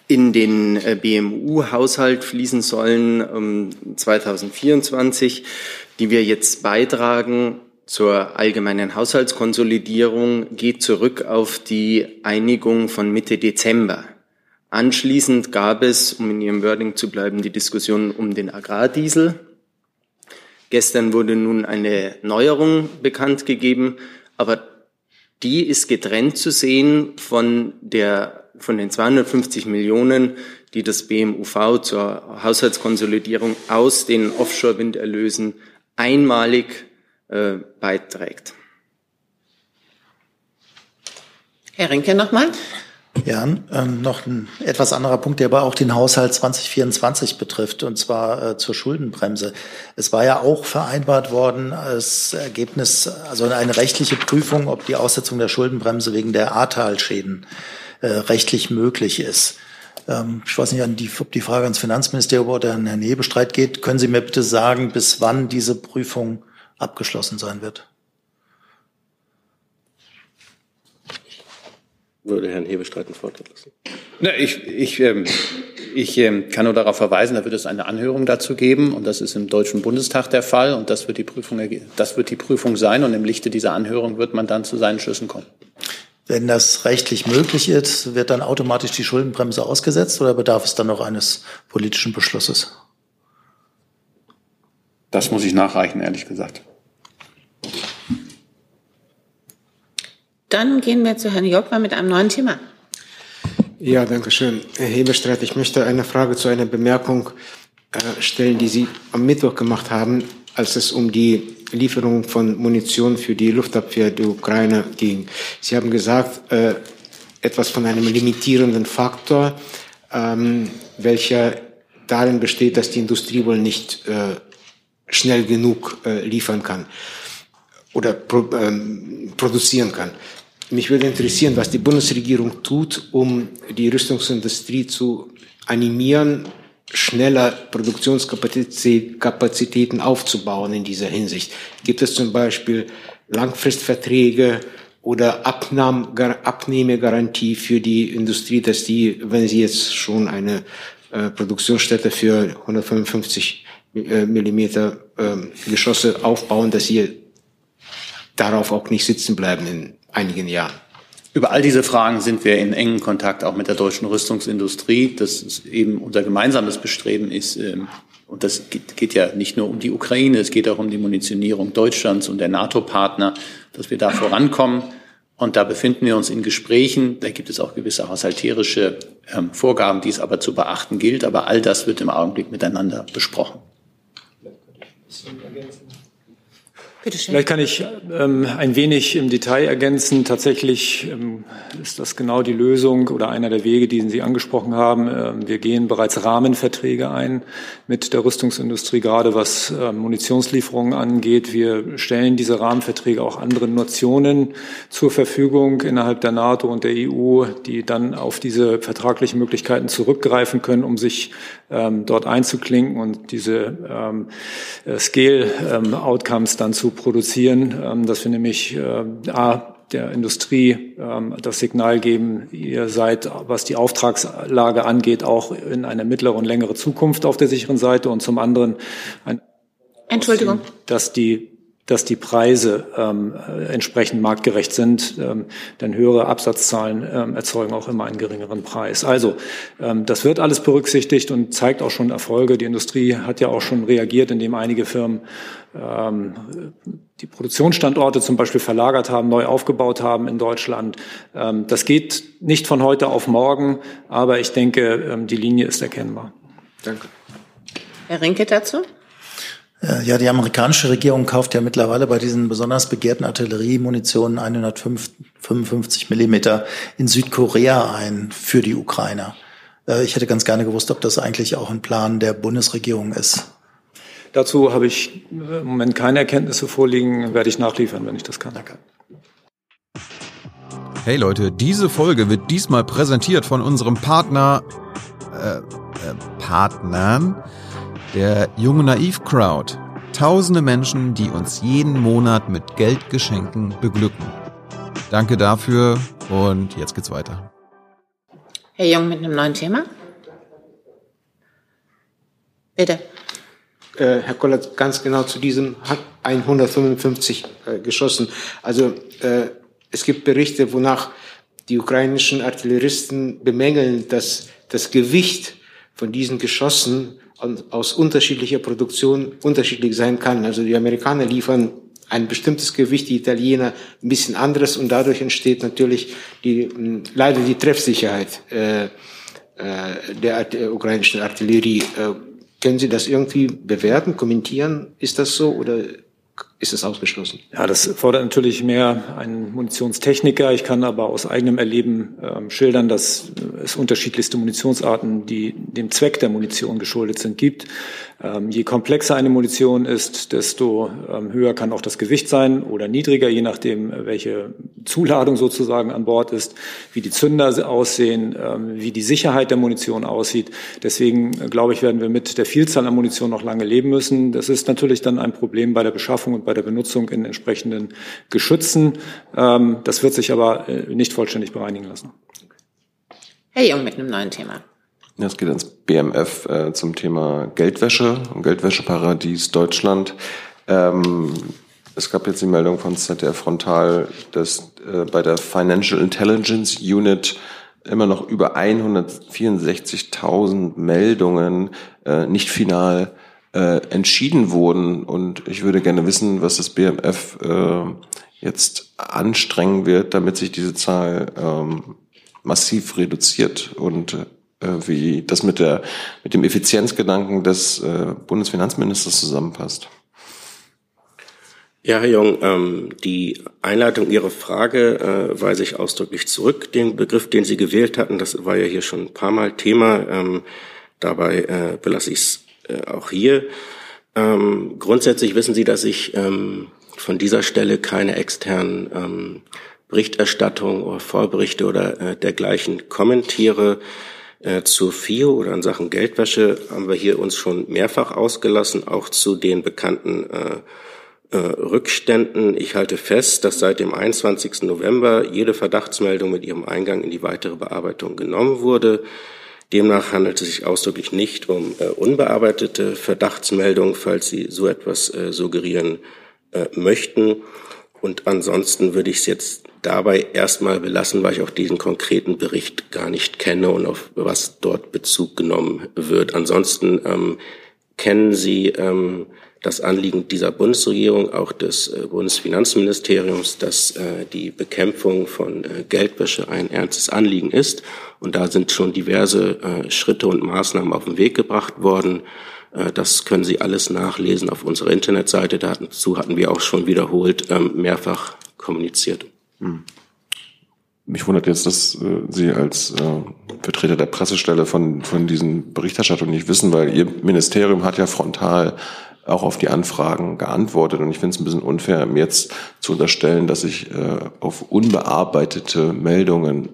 in den äh, BMU-Haushalt fließen sollen ähm, 2024, die wir jetzt beitragen zur allgemeinen Haushaltskonsolidierung, geht zurück auf die Einigung von Mitte Dezember. Anschließend gab es, um in Ihrem Wording zu bleiben, die Diskussion um den Agrardiesel. Gestern wurde nun eine Neuerung bekannt gegeben, aber die ist getrennt zu sehen von der, von den 250 Millionen, die das BMUV zur Haushaltskonsolidierung aus den Offshore-Winderlösen einmalig äh, beiträgt. Herr Rinke nochmal. Ja, ähm, noch ein etwas anderer Punkt, der aber auch den Haushalt 2024 betrifft, und zwar äh, zur Schuldenbremse. Es war ja auch vereinbart worden als Ergebnis, also eine rechtliche Prüfung, ob die Aussetzung der Schuldenbremse wegen der Ahrtal-Schäden äh, rechtlich möglich ist. Ähm, ich weiß nicht, an die, ob die Frage ans Finanzministerium oder an Herrn Hebestreit geht. Können Sie mir bitte sagen, bis wann diese Prüfung abgeschlossen sein wird? Würde Herrn Hebestreit einen Vortritt lassen. Na, ich ich, ähm, ich ähm, kann nur darauf verweisen, da wird es eine Anhörung dazu geben und das ist im Deutschen Bundestag der Fall und das wird die Prüfung, das wird die Prüfung sein und im Lichte dieser Anhörung wird man dann zu seinen Schlüssen kommen. Wenn das rechtlich möglich ist, wird dann automatisch die Schuldenbremse ausgesetzt oder bedarf es dann noch eines politischen Beschlusses? Das muss ich nachreichen, ehrlich gesagt. Dann gehen wir zu Herrn Jokwa mit einem neuen Thema. Ja, danke schön. Herr Hebestreit, ich möchte eine Frage zu einer Bemerkung äh, stellen, die Sie am Mittwoch gemacht haben, als es um die Lieferung von Munition für die Luftabwehr der Ukraine ging. Sie haben gesagt, äh, etwas von einem limitierenden Faktor, ähm, welcher darin besteht, dass die Industrie wohl nicht äh, schnell genug liefern kann oder ähm, produzieren kann. Mich würde interessieren, was die Bundesregierung tut, um die Rüstungsindustrie zu animieren, schneller Produktionskapazitäten aufzubauen in dieser Hinsicht. Gibt es zum Beispiel Langfristverträge oder Abnahm, Abnehmegarantie für die Industrie, dass die, wenn sie jetzt schon eine äh, Produktionsstätte für 155 äh, Millimeter äh, Geschosse aufbauen, dass sie darauf auch nicht sitzen bleiben in einigen Jahren. Über all diese Fragen sind wir in engen Kontakt auch mit der deutschen Rüstungsindustrie. Das ist eben unser gemeinsames Bestreben ist, ähm, und das geht, ja nicht nur um die Ukraine, es geht auch um die Munitionierung Deutschlands und der NATO-Partner, dass wir da vorankommen. Und da befinden wir uns in Gesprächen. Da gibt es auch gewisse haushalterische ähm, Vorgaben, die es aber zu beachten gilt. Aber all das wird im Augenblick miteinander besprochen. Vielleicht kann ich ähm, ein wenig im Detail ergänzen. Tatsächlich ähm, ist das genau die Lösung oder einer der Wege, die Sie angesprochen haben. Ähm, wir gehen bereits Rahmenverträge ein mit der Rüstungsindustrie, gerade was äh, Munitionslieferungen angeht. Wir stellen diese Rahmenverträge auch anderen Nationen zur Verfügung innerhalb der NATO und der EU, die dann auf diese vertraglichen Möglichkeiten zurückgreifen können, um sich ähm, dort einzuklinken und diese ähm, äh, Scale-Outcomes dann zu produzieren, ähm, dass wir nämlich äh, A, der Industrie ähm, das Signal geben, ihr seid, was die Auftragslage angeht, auch in eine mittlere und längere Zukunft auf der sicheren Seite und zum anderen ein Entschuldigung. dass die dass die Preise ähm, entsprechend marktgerecht sind, ähm, denn höhere Absatzzahlen ähm, erzeugen auch immer einen geringeren Preis. Also ähm, das wird alles berücksichtigt und zeigt auch schon Erfolge. Die Industrie hat ja auch schon reagiert, indem einige Firmen ähm, die Produktionsstandorte zum Beispiel verlagert haben, neu aufgebaut haben in Deutschland. Ähm, das geht nicht von heute auf morgen, aber ich denke, ähm, die Linie ist erkennbar. Danke. Herr Rinke dazu? Ja, die amerikanische Regierung kauft ja mittlerweile bei diesen besonders begehrten Artilleriemunitionen 155 Millimeter in Südkorea ein für die Ukrainer. Äh, ich hätte ganz gerne gewusst, ob das eigentlich auch ein Plan der Bundesregierung ist. Dazu habe ich im Moment keine Erkenntnisse vorliegen, werde ich nachliefern, wenn ich das kann. Danke. Hey Leute, diese Folge wird diesmal präsentiert von unserem Partner, äh, äh, Partnern der Junge Naiv Crowd. Tausende Menschen, die uns jeden Monat mit Geldgeschenken beglücken. Danke dafür und jetzt geht's weiter. Herr Jung mit einem neuen Thema. Bitte. Äh, Herr Koller, ganz genau zu diesem 155 äh, geschossen. Also äh, es gibt Berichte, wonach die ukrainischen Artilleristen bemängeln, dass das Gewicht von diesen Geschossen aus unterschiedlicher Produktion unterschiedlich sein kann. Also die Amerikaner liefern ein bestimmtes Gewicht, die Italiener ein bisschen anderes und dadurch entsteht natürlich die, leider die Treffsicherheit äh, äh, der, der ukrainischen Artillerie. Äh, können Sie das irgendwie bewerten, kommentieren? Ist das so oder ist es ausgeschlossen? Ja, das fordert natürlich mehr einen Munitionstechniker. Ich kann aber aus eigenem Erleben ähm, schildern, dass es unterschiedlichste Munitionsarten, die dem Zweck der Munition geschuldet sind, gibt. Ähm, je komplexer eine Munition ist, desto ähm, höher kann auch das Gewicht sein oder niedriger, je nachdem, welche Zuladung sozusagen an Bord ist, wie die Zünder aussehen, ähm, wie die Sicherheit der Munition aussieht. Deswegen, äh, glaube ich, werden wir mit der Vielzahl an Munition noch lange leben müssen. Das ist natürlich dann ein Problem bei der Beschaffung und bei der Benutzung in entsprechenden Geschützen. Ähm, das wird sich aber äh, nicht vollständig bereinigen lassen. Herr Jung mit einem neuen Thema. Ja, es geht ins BMF äh, zum Thema Geldwäsche und Geldwäscheparadies Deutschland. Ähm, es gab jetzt die Meldung von ZDF Frontal, dass äh, bei der Financial Intelligence Unit immer noch über 164.000 Meldungen äh, nicht final äh, entschieden wurden. Und ich würde gerne wissen, was das BMF äh, jetzt anstrengen wird, damit sich diese Zahl ähm, massiv reduziert und wie das mit der mit dem Effizienzgedanken des äh, Bundesfinanzministers zusammenpasst. Ja, Herr Jung, ähm, die Einleitung Ihrer Frage äh, weise ich ausdrücklich zurück. Den Begriff, den Sie gewählt hatten, das war ja hier schon ein paar Mal Thema. Ähm, dabei äh, belasse ich es äh, auch hier. Ähm, grundsätzlich wissen Sie, dass ich ähm, von dieser Stelle keine externen ähm, Berichterstattung oder Vorberichte oder äh, dergleichen kommentiere. Äh, zur FIO oder in Sachen Geldwäsche haben wir hier uns schon mehrfach ausgelassen, auch zu den bekannten äh, äh, Rückständen. Ich halte fest, dass seit dem 21. November jede Verdachtsmeldung mit ihrem Eingang in die weitere Bearbeitung genommen wurde. Demnach handelt es sich ausdrücklich nicht um äh, unbearbeitete Verdachtsmeldungen, falls Sie so etwas äh, suggerieren äh, möchten. Und ansonsten würde ich es jetzt dabei erstmal belassen, weil ich auch diesen konkreten Bericht gar nicht kenne und auf was dort Bezug genommen wird. Ansonsten ähm, kennen Sie ähm, das Anliegen dieser Bundesregierung, auch des äh, Bundesfinanzministeriums, dass äh, die Bekämpfung von äh, Geldwäsche ein ernstes Anliegen ist. Und da sind schon diverse äh, Schritte und Maßnahmen auf den Weg gebracht worden. Äh, das können Sie alles nachlesen auf unserer Internetseite. Dazu hatten wir auch schon wiederholt ähm, mehrfach kommuniziert. Hm. Mich wundert jetzt, dass äh, Sie als äh, Vertreter der Pressestelle von, von diesen Berichterstattungen nicht wissen, weil Ihr Ministerium hat ja frontal auch auf die Anfragen geantwortet. Und ich finde es ein bisschen unfair, mir jetzt zu unterstellen, dass ich äh, auf unbearbeitete Meldungen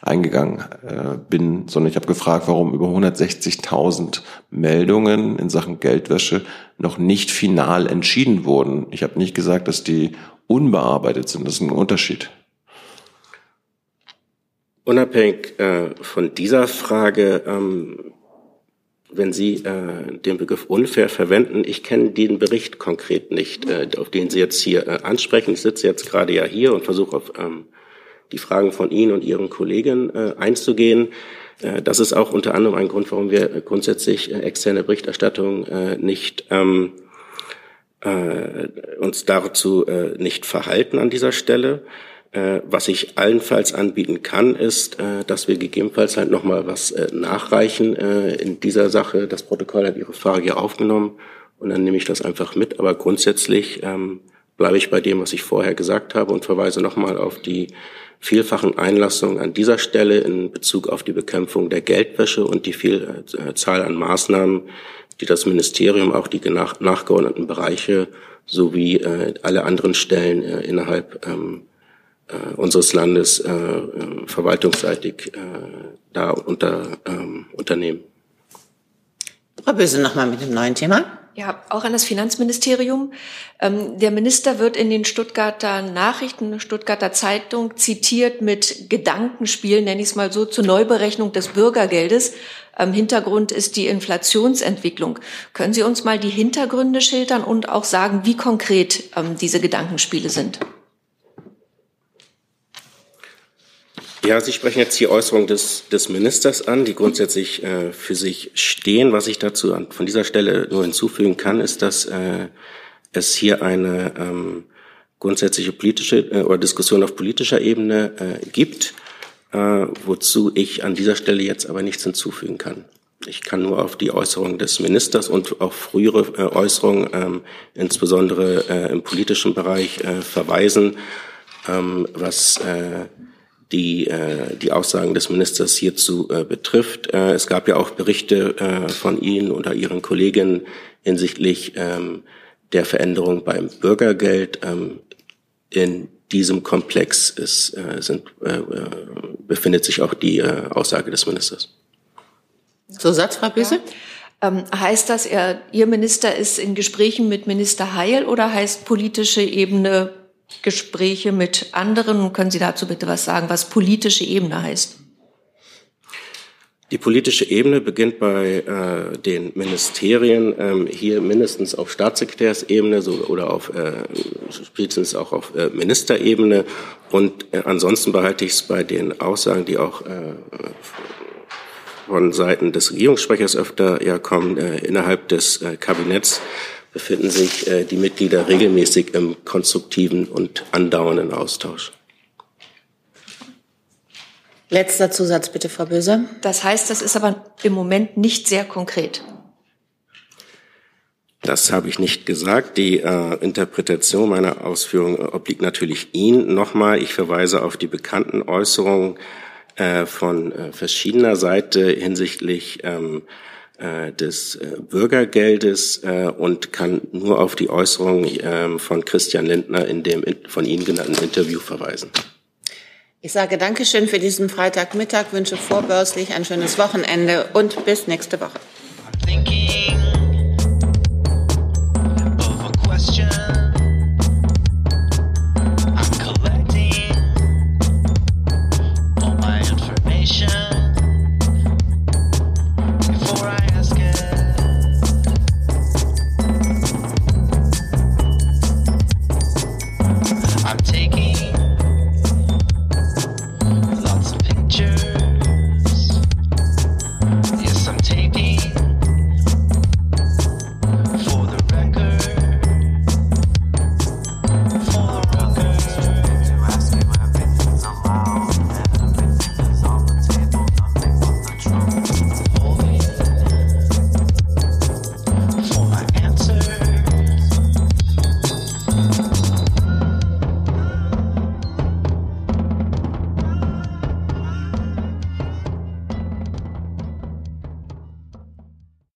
eingegangen äh, bin, sondern ich habe gefragt, warum über 160.000 Meldungen in Sachen Geldwäsche noch nicht final entschieden wurden. Ich habe nicht gesagt, dass die unbearbeitet sind. Das ist ein Unterschied. Unabhängig äh, von dieser Frage, ähm, wenn Sie äh, den Begriff unfair verwenden, ich kenne den Bericht konkret nicht, äh, auf den Sie jetzt hier äh, ansprechen. Ich sitze jetzt gerade ja hier und versuche auf ähm, die Fragen von Ihnen und Ihren Kollegen äh, einzugehen. Äh, das ist auch unter anderem ein Grund, warum wir grundsätzlich externe Berichterstattung nicht ähm, äh, uns dazu äh, nicht verhalten an dieser Stelle. Äh, was ich allenfalls anbieten kann, ist, äh, dass wir gegebenenfalls halt nochmal was äh, nachreichen in dieser Sache. Das Protokoll hat Ihre Frage ja aufgenommen und dann nehme ich das einfach mit. Aber grundsätzlich ähm, bleibe ich bei dem, was ich vorher gesagt habe und verweise nochmal auf die vielfachen Einlassungen an dieser Stelle in Bezug auf die Bekämpfung der Geldwäsche und die Vielzahl an Maßnahmen, die das Ministerium, auch die nachgeordneten Bereiche sowie alle anderen Stellen innerhalb ähm, äh, unseres Landes äh, äh, verwaltungsseitig äh, da unter, ähm, unternehmen. Frau Böse nochmal mit dem neuen Thema. Ja, auch an das Finanzministerium. Ähm, der Minister wird in den Stuttgarter Nachrichten, Stuttgarter Zeitung zitiert mit Gedankenspielen, nenne ich es mal so, zur Neuberechnung des Bürgergeldes. Ähm, Hintergrund ist die Inflationsentwicklung. Können Sie uns mal die Hintergründe schildern und auch sagen, wie konkret ähm, diese Gedankenspiele sind? Ja, Sie sprechen jetzt die Äußerung des, des Ministers an, die grundsätzlich äh, für sich stehen. Was ich dazu an, von dieser Stelle nur hinzufügen kann, ist, dass äh, es hier eine ähm, grundsätzliche politische äh, oder Diskussion auf politischer Ebene äh, gibt, äh, wozu ich an dieser Stelle jetzt aber nichts hinzufügen kann. Ich kann nur auf die Äußerung des Ministers und auch frühere äh, Äußerungen, ähm, insbesondere äh, im politischen Bereich, äh, verweisen, ähm, was äh, die äh, die Aussagen des Ministers hierzu äh, betrifft. Äh, es gab ja auch Berichte äh, von Ihnen oder Ihren Kollegen hinsichtlich ähm, der Veränderung beim Bürgergeld. Ähm, in diesem Komplex ist, äh, sind, äh, äh befindet sich auch die äh, Aussage des Ministers. Zusatz, Frau Büsse? Ja. Ähm, heißt das, er, Ihr Minister ist in Gesprächen mit Minister Heil oder heißt politische Ebene Gespräche mit anderen. Können Sie dazu bitte was sagen, was politische Ebene heißt? Die politische Ebene beginnt bei äh, den Ministerien, ähm, hier mindestens auf Staatssekretärsebene so, oder auf äh, spätestens auch auf äh, Ministerebene. Und äh, ansonsten behalte ich es bei den Aussagen, die auch äh, von Seiten des Regierungssprechers öfter ja kommen, äh, innerhalb des äh, Kabinetts befinden sich äh, die Mitglieder regelmäßig im konstruktiven und andauernden Austausch. Letzter Zusatz bitte, Frau Böse. Das heißt, das ist aber im Moment nicht sehr konkret. Das habe ich nicht gesagt. Die äh, Interpretation meiner Ausführungen obliegt natürlich Ihnen. Nochmal, ich verweise auf die bekannten Äußerungen äh, von äh, verschiedener Seite hinsichtlich ähm, äh, des äh, Bürgergeldes äh, und kann nur auf die Äußerung ähm, von Christian Lindner in dem von Ihnen genannten Interview verweisen. Ich sage Dankeschön für diesen Freitagmittag, wünsche vorbörslich ein schönes Wochenende und bis nächste Woche.